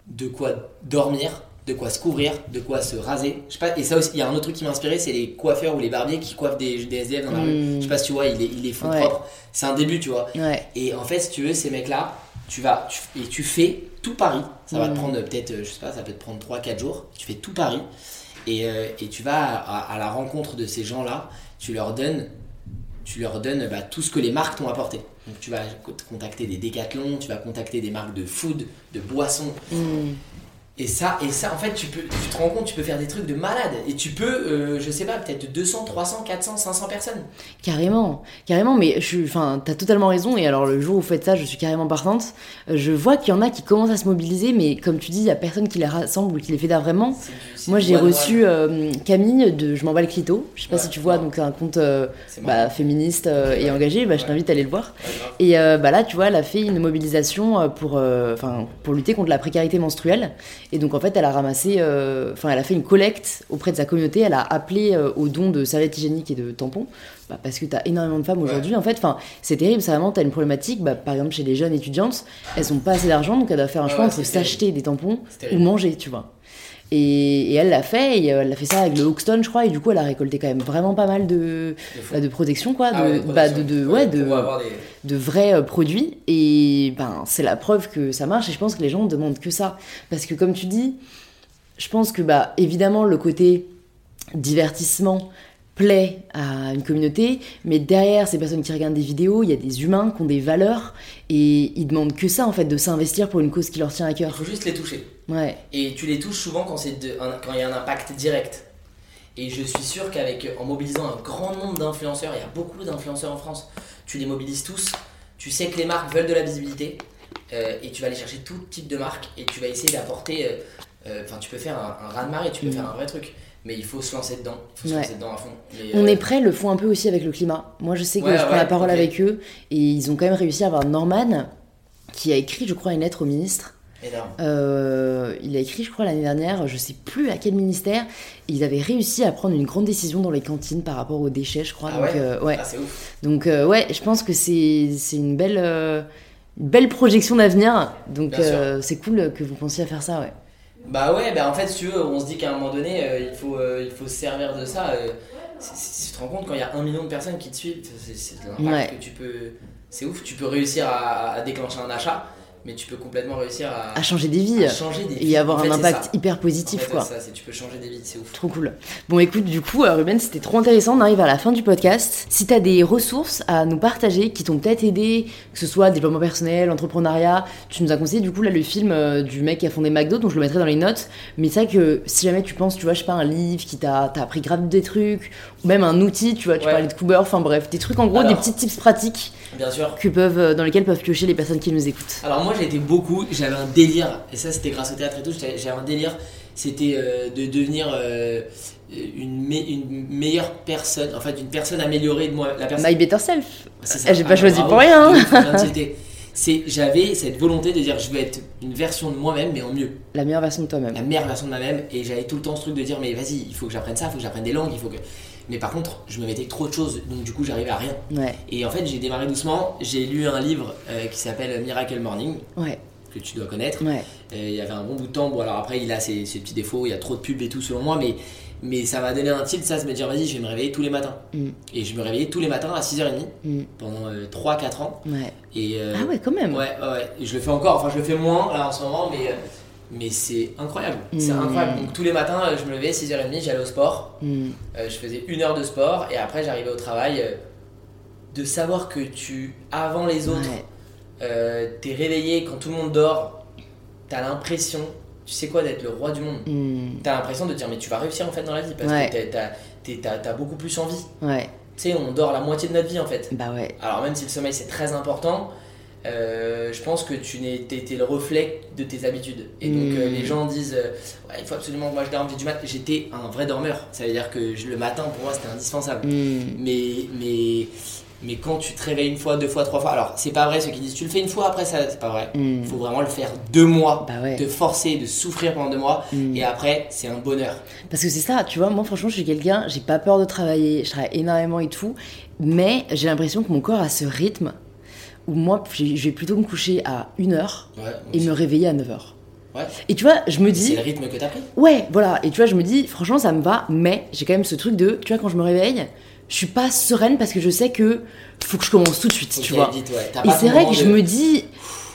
de quoi dormir, de quoi se couvrir, de quoi se raser. Je sais pas, et ça aussi, il y a un autre truc qui m'a inspiré, c'est les coiffeurs ou les barbiers qui coiffent des, des SDF dans la rue. Mm. Je sais pas si tu vois, ils les, ils les font Ouais. propres. C'est un début, tu vois. Ouais. Et en fait, si tu veux, ces mecs-là, tu vas tu- et tu fais tout Paris. Ça va te Mm. prendre peut-être, euh, je sais pas, ça peut te prendre 3-4 jours. Tu fais tout Paris et, euh, et tu vas à, à la rencontre de ces gens-là. Tu leur donnes, tu leur donnes bah, tout ce que les marques t'ont apporté. Donc tu vas co- contacter des décathlons, tu vas contacter des marques de food, de boissons. Mm. Et ça, et ça, en fait, tu, peux, tu te rends compte, tu peux faire des trucs de malade. Et tu peux, euh, je sais pas, peut-être 200, 300, 400, 500 personnes. Carrément, carrément, mais je enfin, t'as totalement raison. Et alors, le jour où vous faites ça, je suis carrément partante. Euh, Je vois qu'il y en a qui commencent à se mobiliser, mais comme tu dis, il y a personne qui les rassemble ou qui les fédère vraiment. Moi, j'ai reçu euh, Camille de Je m'en bats le clito. Je sais pas Ouais. si tu vois, donc un compte euh, bah, féministe et engagé. Bah, je t'invite à aller le voir. Et bah là, tu vois, elle a fait une mobilisation pour, enfin, pour lutter contre la précarité menstruelle. Et donc, en fait, elle a ramassé, euh, enfin, elle a fait une collecte auprès de sa communauté. Elle a appelé euh, au don de serviettes hygiéniques et de tampons. Bah, parce que t'as énormément de femmes Ouais. aujourd'hui. En fait, enfin, c'est terrible. Ça vraiment, t'as une problématique. Bah, par exemple, chez les jeunes étudiantes, elles ont pas assez d'argent, donc elles doivent faire un Ouais, choix ouais, entre s'acheter des tampons ou manger, tu vois. Et, et elle l'a fait, et euh, elle a fait ça avec le Hoxton, je crois, et du coup, elle a récolté quand même vraiment pas mal de, bah, de protection, quoi, de, Ah ouais, bah, de, protections. de, ouais, de, pour avoir des- de vrais euh, produits et ben c'est la preuve que ça marche et je pense que les gens demandent que ça parce que comme tu dis je pense que bah évidemment le côté divertissement plaît à une communauté mais derrière ces personnes qui regardent des vidéos il y a des humains qui ont des valeurs et ils demandent que ça en fait de s'investir pour une cause qui leur tient à Il cœur faut juste les toucher. Ouais Et tu les touches souvent quand il y a un impact direct. Et je suis sûr qu'avec en mobilisant un grand nombre d'influenceurs, il y a beaucoup d'influenceurs en France, tu les mobilises tous. Tu sais que les marques veulent de la visibilité euh, et tu vas aller chercher tout type de marque et tu vas essayer d'apporter. euh, euh, Enfin, tu peux faire un, un raz-de-marée, tu peux Mm. faire un vrai truc, mais il faut se lancer dedans. Il faut se Ouais. lancer dedans à fond. On euh, est prêt le font un peu aussi avec le climat moi je sais que Ouais, je prends ouais, la parole avec eux et ils ont quand même réussi à avoir Norman qui a écrit je crois une lettre au ministre. Euh, il a écrit, je crois, l'année dernière, je sais plus à quel ministère, ils avaient réussi à prendre une grande décision dans les cantines par rapport aux déchets, je crois. Ah donc, ouais euh, ouais. Ah, c'est ouf. Donc, euh, ouais, je pense que c'est c'est une belle, belle projection d'avenir. Donc, c'est cool que vous pensiez à faire ça, ouais. Bah ouais, bah en fait, si tu veux, on se dit qu'à un moment donné, il, faut, il faut se servir de ça. tu te rends compte quand il y a un million de personnes qui te suivent, c'est l'impact Ouais. que tu peux. C'est ouf, tu peux réussir à, à déclencher un achat, mais tu peux complètement réussir à, À changer des vies à changer des et avoir En fait, un impact hyper En positif, fait, quoi. c'est ça, c'est tu peux changer des vies, c'est ouf. Trop cool. Bon, écoute, du coup, euh, Ruben, c'était trop intéressant. On arrive à la fin du podcast. Si t'as des ressources à nous partager qui t'ont peut-être aidé, que ce soit développement personnel, entrepreneuriat, tu nous as conseillé du coup là le film euh, du mec qui a fondé McDo, donc je le mettrai dans les notes. Mais c'est vrai que si jamais tu penses, tu vois, je sais pas, un livre qui t'a t'a appris grave des trucs, ou même un outil, tu vois, tu Ouais. parlais de Cooper, enfin bref, des trucs en gros, Alors. des petits tips pratiques Bien sûr. que peuvent, euh, dans lesquels peuvent piocher les personnes qui nous écoutent. Alors moi j'ai été beaucoup, j'avais un délire, et ça c'était grâce au théâtre et tout, j'avais un délire, c'était euh, de devenir euh, une, me- une meilleure personne, en fait une personne améliorée de moi. La personne, My Better Self. Eh, j'ai pas choisi bravo. pour rien, hein. J'avais cette volonté de dire je vais être une version de moi-même mais en mieux, La meilleure version de toi-même. la meilleure version de moi-même et j'avais tout le temps ce truc de dire mais vas-y il faut que j'apprenne ça, il faut que j'apprenne des langues, il faut que... Mais par contre je me mettais trop de choses donc du coup j'arrivais à rien. Ouais, Et en fait j'ai démarré doucement, j'ai lu un livre euh, qui s'appelle Miracle Morning ouais, que tu dois connaître. ouais. Et il y avait un bon bout de temps. Bon, alors après, il a ses, ses petits défauts, il y a trop de pubs et tout, selon moi, mais, mais ça m'a donné un tilt, ça, de me dire, vas-y, je vais me réveiller tous les matins. Mm. Et je me réveillais tous les matins à 6h30 Mm. pendant 3-4 ans. Ouais. Et, euh, Ah ouais, quand même. ouais, ouais, je le fais encore, enfin, je le fais moins là en ce moment, mais, euh, mais c'est incroyable. C'est Mm. incroyable. Donc, tous les matins, je me levais 6h30, j'allais au sport. Mm. Euh, je faisais une heure de sport et après, j'arrivais au travail. euh, de savoir que tu, avant les autres, Ouais. euh, t'es réveillé quand tout le monde dort, t'as l'impression, tu sais quoi, d'être le roi du monde. Mm. T'as l'impression de dire, mais tu vas réussir en fait dans la vie parce Ouais. que t'as- beaucoup plus envie. Ouais, Tu sais, on dort la moitié de notre vie en fait. bah ouais. Alors, même si le sommeil c'est très important, euh, je pense que tu n'es t'es t'es le reflet de tes habitudes. Et donc, euh, Mm. les gens disent, euh, ouais, il faut absolument que moi je dorme du mat. J'étais un vrai dormeur. Ça veut dire que je- le matin pour moi c'était indispensable. Mm. Mais, mais Mais quand tu te réveilles une fois, deux fois, trois fois, alors c'est pas vrai ceux qui disent tu le fais une fois après ça, c'est pas vrai. Mm. Il faut vraiment le faire deux mois, Bah ouais. de forcer, de souffrir pendant deux mois, et après c'est un bonheur. Parce que c'est ça, tu vois, moi franchement, je suis quelqu'un, j'ai pas peur de travailler, je travaille énormément et tout, mais j'ai l'impression que mon corps a ce rythme où moi, je vais plutôt me coucher à 1h Ouais, et me réveiller à 9h. Ouais. Et tu vois, je me C'est dis, le rythme que t'as pris? ouais, voilà, et tu vois, je me dis, franchement, ça me va, mais j'ai quand même ce truc de, tu vois, quand je me réveille, je suis pas sereine parce que je sais que faut que je commence tout de suite, tu vois. vite, ouais. T'as Et c'est vrai que je me dis,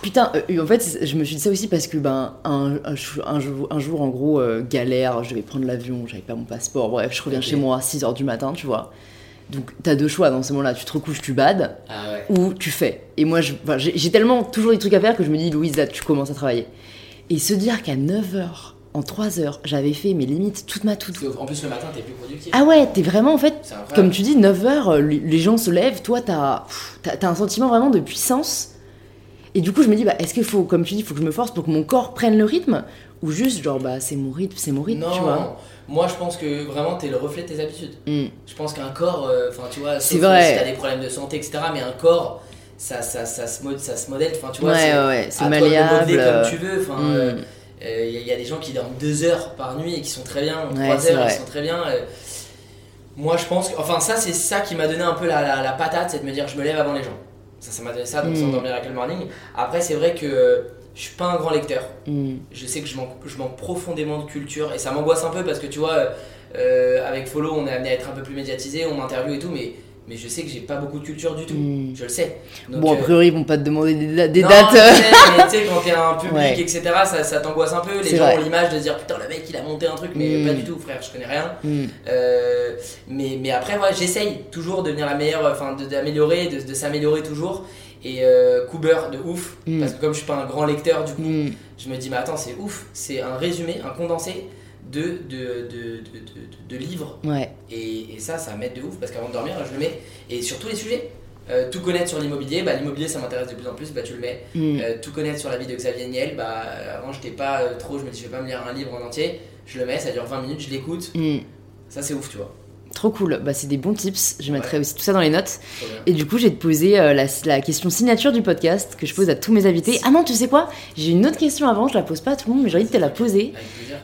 putain, euh, en fait, je me suis dit ça aussi parce que, ben, un, un, chou- un jour, un jour, en gros, euh, galère, je devais prendre l'avion, j'avais pas mon passeport, bref, je reviens Ok. chez moi à 6h du matin, tu vois. Donc, t'as deux choix dans ce moment-là, tu te recouches, tu bades, Ah ouais. ou tu fais. Et moi, enfin, j'ai tellement toujours des trucs à faire que je me dis, Louise, là, tu commences à travailler. Et se dire qu'à 9h, en 3h, j'avais fait mes limites toute ma toute. Qu'en plus le matin t'es plus productif. Ah ouais, t'es vraiment, en fait, comme tu dis, 9h, les gens se lèvent, toi, t'as t'as un sentiment vraiment de puissance. Et du coup, je me dis, bah, est-ce qu'il faut, comme tu dis, il faut que je me force pour que mon corps prenne le rythme Ou juste, genre, bah, c'est mon rythme, c'est mon rythme, non, tu vois moi je pense que vraiment t'es le reflet de tes habitudes. Mm. Je pense qu'un corps, euh, enfin tu vois, C'est vrai. si t'as des problèmes de santé, etc. Mais un corps, ça, ça, ça, se, mod- ça se modèle, enfin tu vois, Ouais, c'est ouais, à toi de malléable. modeler euh, comme tu veux. Enfin, mm. euh, euh, il y, a- il y a des gens qui dorment deux heures par nuit et qui sont très bien, Ouais, trois heures, ils sont très bien. euh. moi je pense que, enfin ça c'est ça qui m'a donné un peu la, la, la patate, c'est de me dire je me lève avant les gens. Ça, ça m'a donné ça, donc Mm. sans dormir avec le morning. Après c'est vrai que je suis pas un grand lecteur. Mm. Je sais que je manque, je manque profondément de culture et ça m'angoisse un peu parce que tu vois, euh, avec Follow, on est amené à être un peu plus médiatisé, on m'interviewe et tout, mais, mais je sais que j'ai pas beaucoup de culture du tout. Mm. Je le sais. Donc, Bon, a euh, priori, ils vont pas te demander des, da- des non, dates. tu sais, quand t'es un public, Ouais. etc., ça, ça t'angoisse un peu. Les gens vrai. ont l'image de se dire putain, le mec il a monté un truc, mais Mm. pas du tout, frère, je connais rien. Euh, mais, mais après, j'essaye toujours de devenir la meilleure, enfin de- d'améliorer, de, de s'améliorer toujours. Et euh, Cooper de ouf, Mm. parce que comme je suis pas un grand lecteur, du coup, Mm. je me dis, mais attends, c'est ouf, c'est un résumé, un condensé de, de, de, de, de- livres. Ouais. Et, et ça, ça m'aide de ouf, parce qu'avant de dormir, je le mets. Et sur tous les sujets. Euh, tout connaître sur l'immobilier, bah, l'immobilier ça m'intéresse de plus en plus, bah, tu le mets. Mm. Euh, tout connaître sur la vie de Xavier Niel, bah, avant j'étais pas euh, trop, je me dis je vais pas me lire un livre en entier, je le mets, ça dure 20 minutes, je l'écoute, ça c'est ouf, tu vois. Trop cool. Bah, c'est des bons tips. Je mettrai aussi tout ça dans les notes. Et du coup, je vais te poser euh, la, la question signature du podcast que je pose à tous mes invités. Ah non, tu sais quoi? J'ai une autre question avant, je la pose pas à tout le monde, mais j'ai envie de te la poser.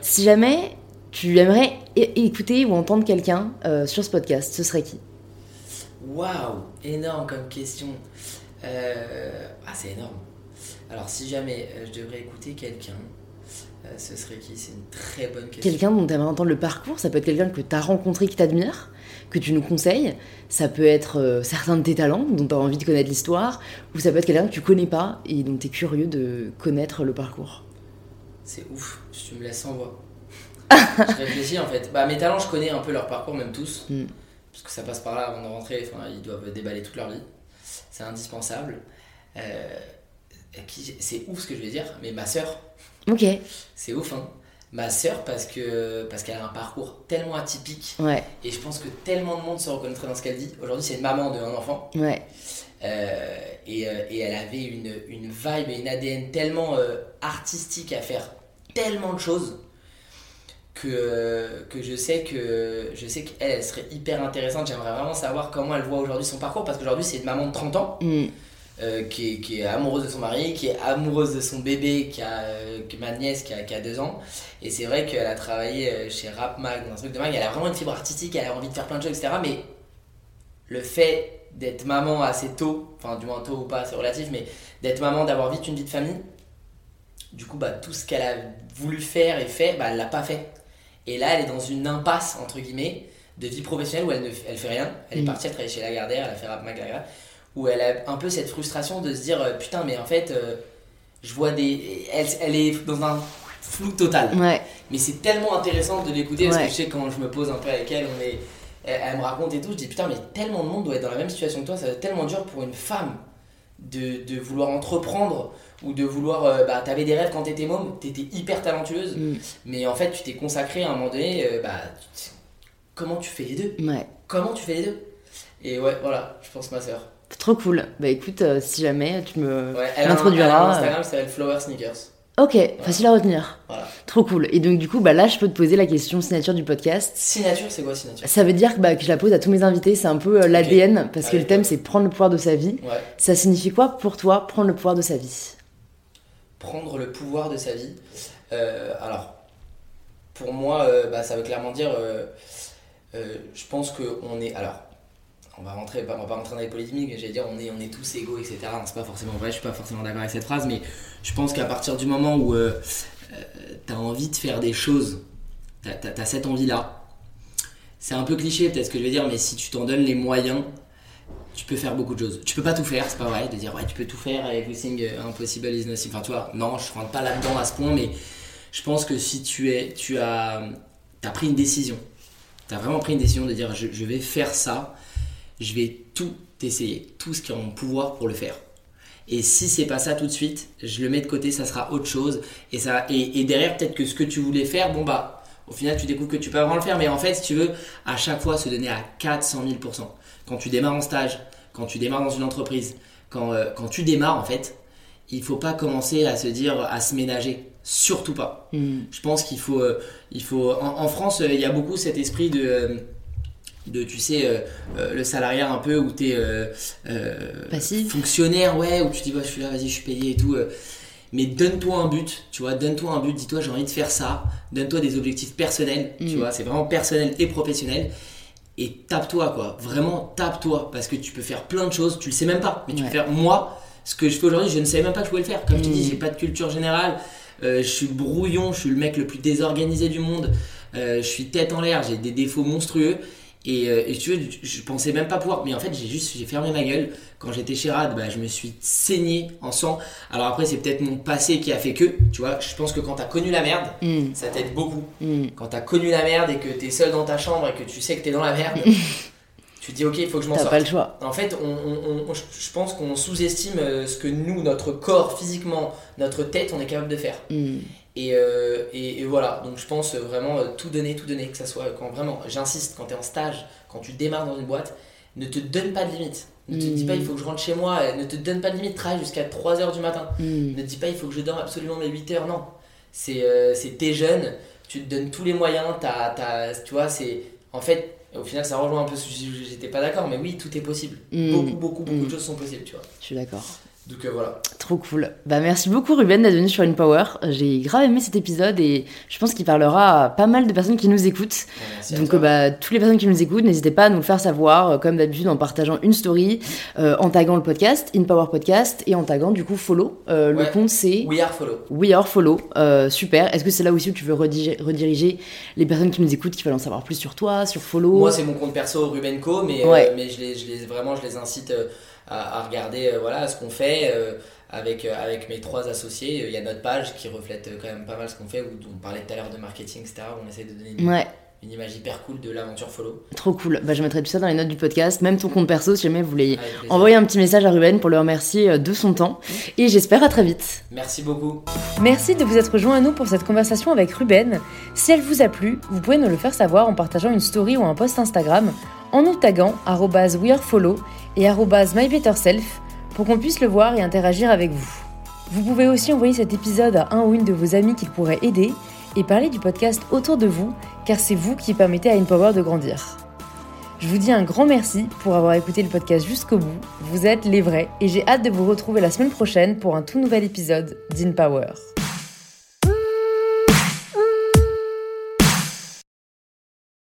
Si jamais tu aimerais écouter ou entendre quelqu'un euh, sur ce podcast, ce serait qui? Waouh, énorme comme question. Euh, Ah, c'est énorme. Alors, si jamais je devrais écouter quelqu'un, euh, ce serait qui? C'est une très bonne question. Quelqu'un dont tu aimerais entendre le parcours, ça peut être quelqu'un que tu as rencontré qui t'admire, que tu nous conseilles, ça peut être euh, certains de tes talents dont tu as envie de connaître l'histoire, ou ça peut être quelqu'un que tu connais pas et dont tu es curieux de connaître le parcours. C'est ouf, tu me laisses sans voix. je réfléchis en fait. Bah, mes talents, je connais un peu leur parcours, même tous. Mm. Parce que ça passe par là avant de rentrer. Enfin, ils doivent déballer toute leur vie. C'est indispensable. Euh, c'est ouf ce que je vais dire, mais ma sœur, Ok, c'est ouf, hein. Ma sœur, parce que parce qu'elle a un parcours tellement atypique ouais, et je pense que tellement de monde se reconnaîtrait dans ce qu'elle dit. Aujourd'hui, c'est une maman d'un enfant ouais, euh, et, euh, et elle avait une, une vibe et une ADN tellement euh, artistique à faire tellement de choses que, que je sais que je sais qu'elle elle serait hyper intéressante. J'aimerais vraiment savoir comment elle voit aujourd'hui son parcours parce qu'aujourd'hui c'est une maman de 30 ans Mm. Euh, qui, est, qui est amoureuse de son mari, qui est amoureuse de son bébé, qui a euh, ma nièce qui a, qui a deux ans. Et c'est vrai qu'elle a travaillé euh, chez Rap Mag, dans un truc de mag. Elle a vraiment une fibre artistique, elle a envie de faire plein de choses, etc. Mais le fait d'être maman assez tôt, enfin du moins tôt ou pas, c'est relatif, mais d'être maman, d'avoir vite une vie de famille, du coup, bah, tout ce qu'elle a voulu faire et fait, bah, elle l'a pas fait. Et là, elle est dans une impasse, entre guillemets, de vie professionnelle où elle ne elle fait rien. Elle est Mm. partie, elle travaille chez Lagardère, elle a fait Rap Mag Lagardère, où elle a un peu cette frustration de se dire euh, putain, mais en fait, euh, je vois des. Elle, elle est dans un flou total. ouais, Mais c'est tellement intéressant de l'écouter parce Ouais. que je sais quand je me pose un peu avec elle, on est, elle, me raconte et tout, je dis putain mais tellement de monde doit être dans la même situation que toi, ça doit être tellement dur pour une femme de, de vouloir entreprendre ou de vouloir, euh, bah t'avais des rêves quand t'étais môme, t'étais hyper talentueuse, Mm. mais en fait tu t'es consacré à un moment donné, euh, bah comment tu fais les deux? Ouais. Comment tu fais les deux? Et ouais voilà, je pense ma soeur. Trop cool. Bah écoute, euh, si jamais tu me Ouais, elle m'introduiras. euh, Instagram Flower Sneakers. Ok, facile à retenir. Voilà. Trop cool. Et donc, du coup, bah, là, je peux te poser la question signature du podcast. Signature, c'est quoi signature? Ça veut dire bah, que je la pose à tous mes invités. C'est un peu euh, l'ADN, parce que Allez, le thème, c'est prendre le pouvoir de sa vie. Ouais. Ça signifie quoi pour toi, prendre le pouvoir de sa vie? Prendre le pouvoir de sa vie. Euh, alors, pour moi, bah, ça veut clairement dire. je pense qu'on est. Alors, on va rentrer, on va pas rentrer dans les polémiques, j'allais dire on est, on est tous égaux, etc. C'est pas forcément vrai, je suis pas forcément d'accord avec cette phrase, mais je pense qu'à partir du moment où euh, as envie de faire des choses, tu as, cette envie-là, c'est un peu cliché peut-être ce que je vais dire, mais si tu t'en donnes les moyens, tu peux faire beaucoup de choses. Tu peux pas tout faire, c'est pas vrai, de dire ouais, tu peux tout faire, everything uh, impossible is nothing. Enfin, tu vois, non, je rentre pas là-dedans à ce point, mais je pense que si tu, es, tu as, as pris une décision, tu as vraiment pris une décision de dire je, je vais faire ça, je vais tout essayer, tout ce qui est en mon pouvoir pour le faire. Et si c'est pas ça tout de suite, je le mets de côté, ça sera autre chose. Et, ça, et, et derrière, peut-être que ce que tu voulais faire, bon bah, au final, tu découvres que tu peux vraiment le faire. Mais en fait, si tu veux, à chaque fois se donner à 400 000%. Quand tu démarres en stage, quand tu démarres dans une entreprise, quand, euh, quand tu démarres, en fait, il faut pas commencer à se dire, à se ménager. Surtout pas. Hmm. Je pense qu'il faut, euh, il faut. En, en France, euh, il y a beaucoup cet esprit de, de tu sais, euh, euh, le salariat un peu où t'es euh, euh, fonctionnaire, ouais, où tu dis, bah, je suis là, vas-y, je suis payé et tout. mais donne-toi un but, tu vois, donne-toi un but, dis-toi, j'ai envie de faire ça. Donne-toi des objectifs personnels, tu Mm. vois, c'est vraiment personnel et professionnel. Et tape-toi, quoi. Vraiment, tape-toi. Parce que tu peux faire plein de choses, tu le sais même pas. Mais tu Ouais. peux faire, moi, ce que je fais aujourd'hui, je ne savais même pas que je pouvais le faire. Comme je te dis, Mm. j'ai pas de culture générale. Euh, je suis brouillon, je suis le mec le plus désorganisé du monde. Je suis tête en l'air, j'ai des défauts monstrueux. Et, euh, et tu veux, je- pensais même pas pouvoir. Mais en fait, j'ai juste j'ai fermé ma gueule. Quand j'étais chez Rad, bah, je me suis saigné en sang. Alors après, c'est peut-être mon passé qui a fait que. Tu vois, je pense que quand t'as connu la merde, Hmm. ça t'aide beaucoup. Hmm. Quand t'as connu la merde et que t'es seul dans ta chambre et que tu sais que t'es dans la merde, tu te dis ok, il faut que je m'en sorte. pas le choix. En fait, on, on- on- je pense qu'on sous-estime euh, ce que nous, notre corps, physiquement, notre tête, on est capable de faire. Hmm. Et, euh, et, et voilà, donc je pense vraiment euh, tout donner, tout donner, que ça soit quand vraiment, j'insiste, quand tu es en stage, quand tu démarres dans une boîte, ne te donne pas de limite. Ne te dis Mm. pas il faut que je rentre chez moi, euh, ne te donne pas de limite, travaille jusqu'à 3h du matin. Hmm. Ne te dis pas il faut que je dorme absolument mes 8 heures, non. C'est euh, t'es jeune, tu te donnes tous les moyens, t'as, t'as- tu vois, c'est. En fait, au final, ça rejoint un peu ce que j'étais pas d'accord, mais oui, tout est possible. Mm. Beaucoup, beaucoup, beaucoup Mm. de choses sont possibles, tu vois. Je suis d'accord. Donc euh, voilà. Trop cool. Bah merci beaucoup Ruben d'être venu sur InPower. J'ai grave aimé cet épisode et je pense qu'il parlera à pas mal de personnes qui nous écoutent. Merci à Donc toi. euh, bah toutes les personnes qui nous écoutent, n'hésitez pas à nous le faire savoir, euh, comme d'habitude en partageant une story, euh, en taguant le podcast, InPower Podcast, et en taguant du coup follow. Euh, Le compte c'est We are follow. We Are Follow. Super. Est-ce que c'est là aussi où tu veux rediriger, rediriger les personnes qui nous écoutent, qui veulent en savoir plus sur toi, sur follow? Moi, c'est mon compte perso Rubenco, mais, Ouais. mais je les, je les, vraiment, je les incite à, à regarder euh, voilà, ce qu'on fait euh, avec, euh, avec mes trois associés. Il y a notre page qui reflète quand même pas mal ce qu'on fait, où on parlait tout à l'heure de marketing, etc. on essaie de donner une, Ouais, une image hyper cool de l'aventure follow. trop cool. Bah, je mettrai tout ça dans les notes du podcast, même ton compte perso si jamais vous voulez envoyer un petit message à Ruben pour le remercier de son temps. Et j'espère à très vite. Merci beaucoup. Merci de vous être joint à nous pour cette conversation avec Ruben. Si elle vous a plu, vous pouvez nous le faire savoir en partageant une story ou un post Instagram, en nous taguant arrobase wearefollow et mybetterself pour qu'on puisse le voir et interagir avec vous. Vous pouvez aussi envoyer cet épisode à un ou une de vos amis qu'il pourrait aider et parler du podcast autour de vous, car c'est vous qui permettez à InPower de grandir. Je vous dis un grand merci pour avoir écouté le podcast jusqu'au bout. Vous êtes les vrais et j'ai hâte de vous retrouver la semaine prochaine pour un tout nouvel épisode d'InPower.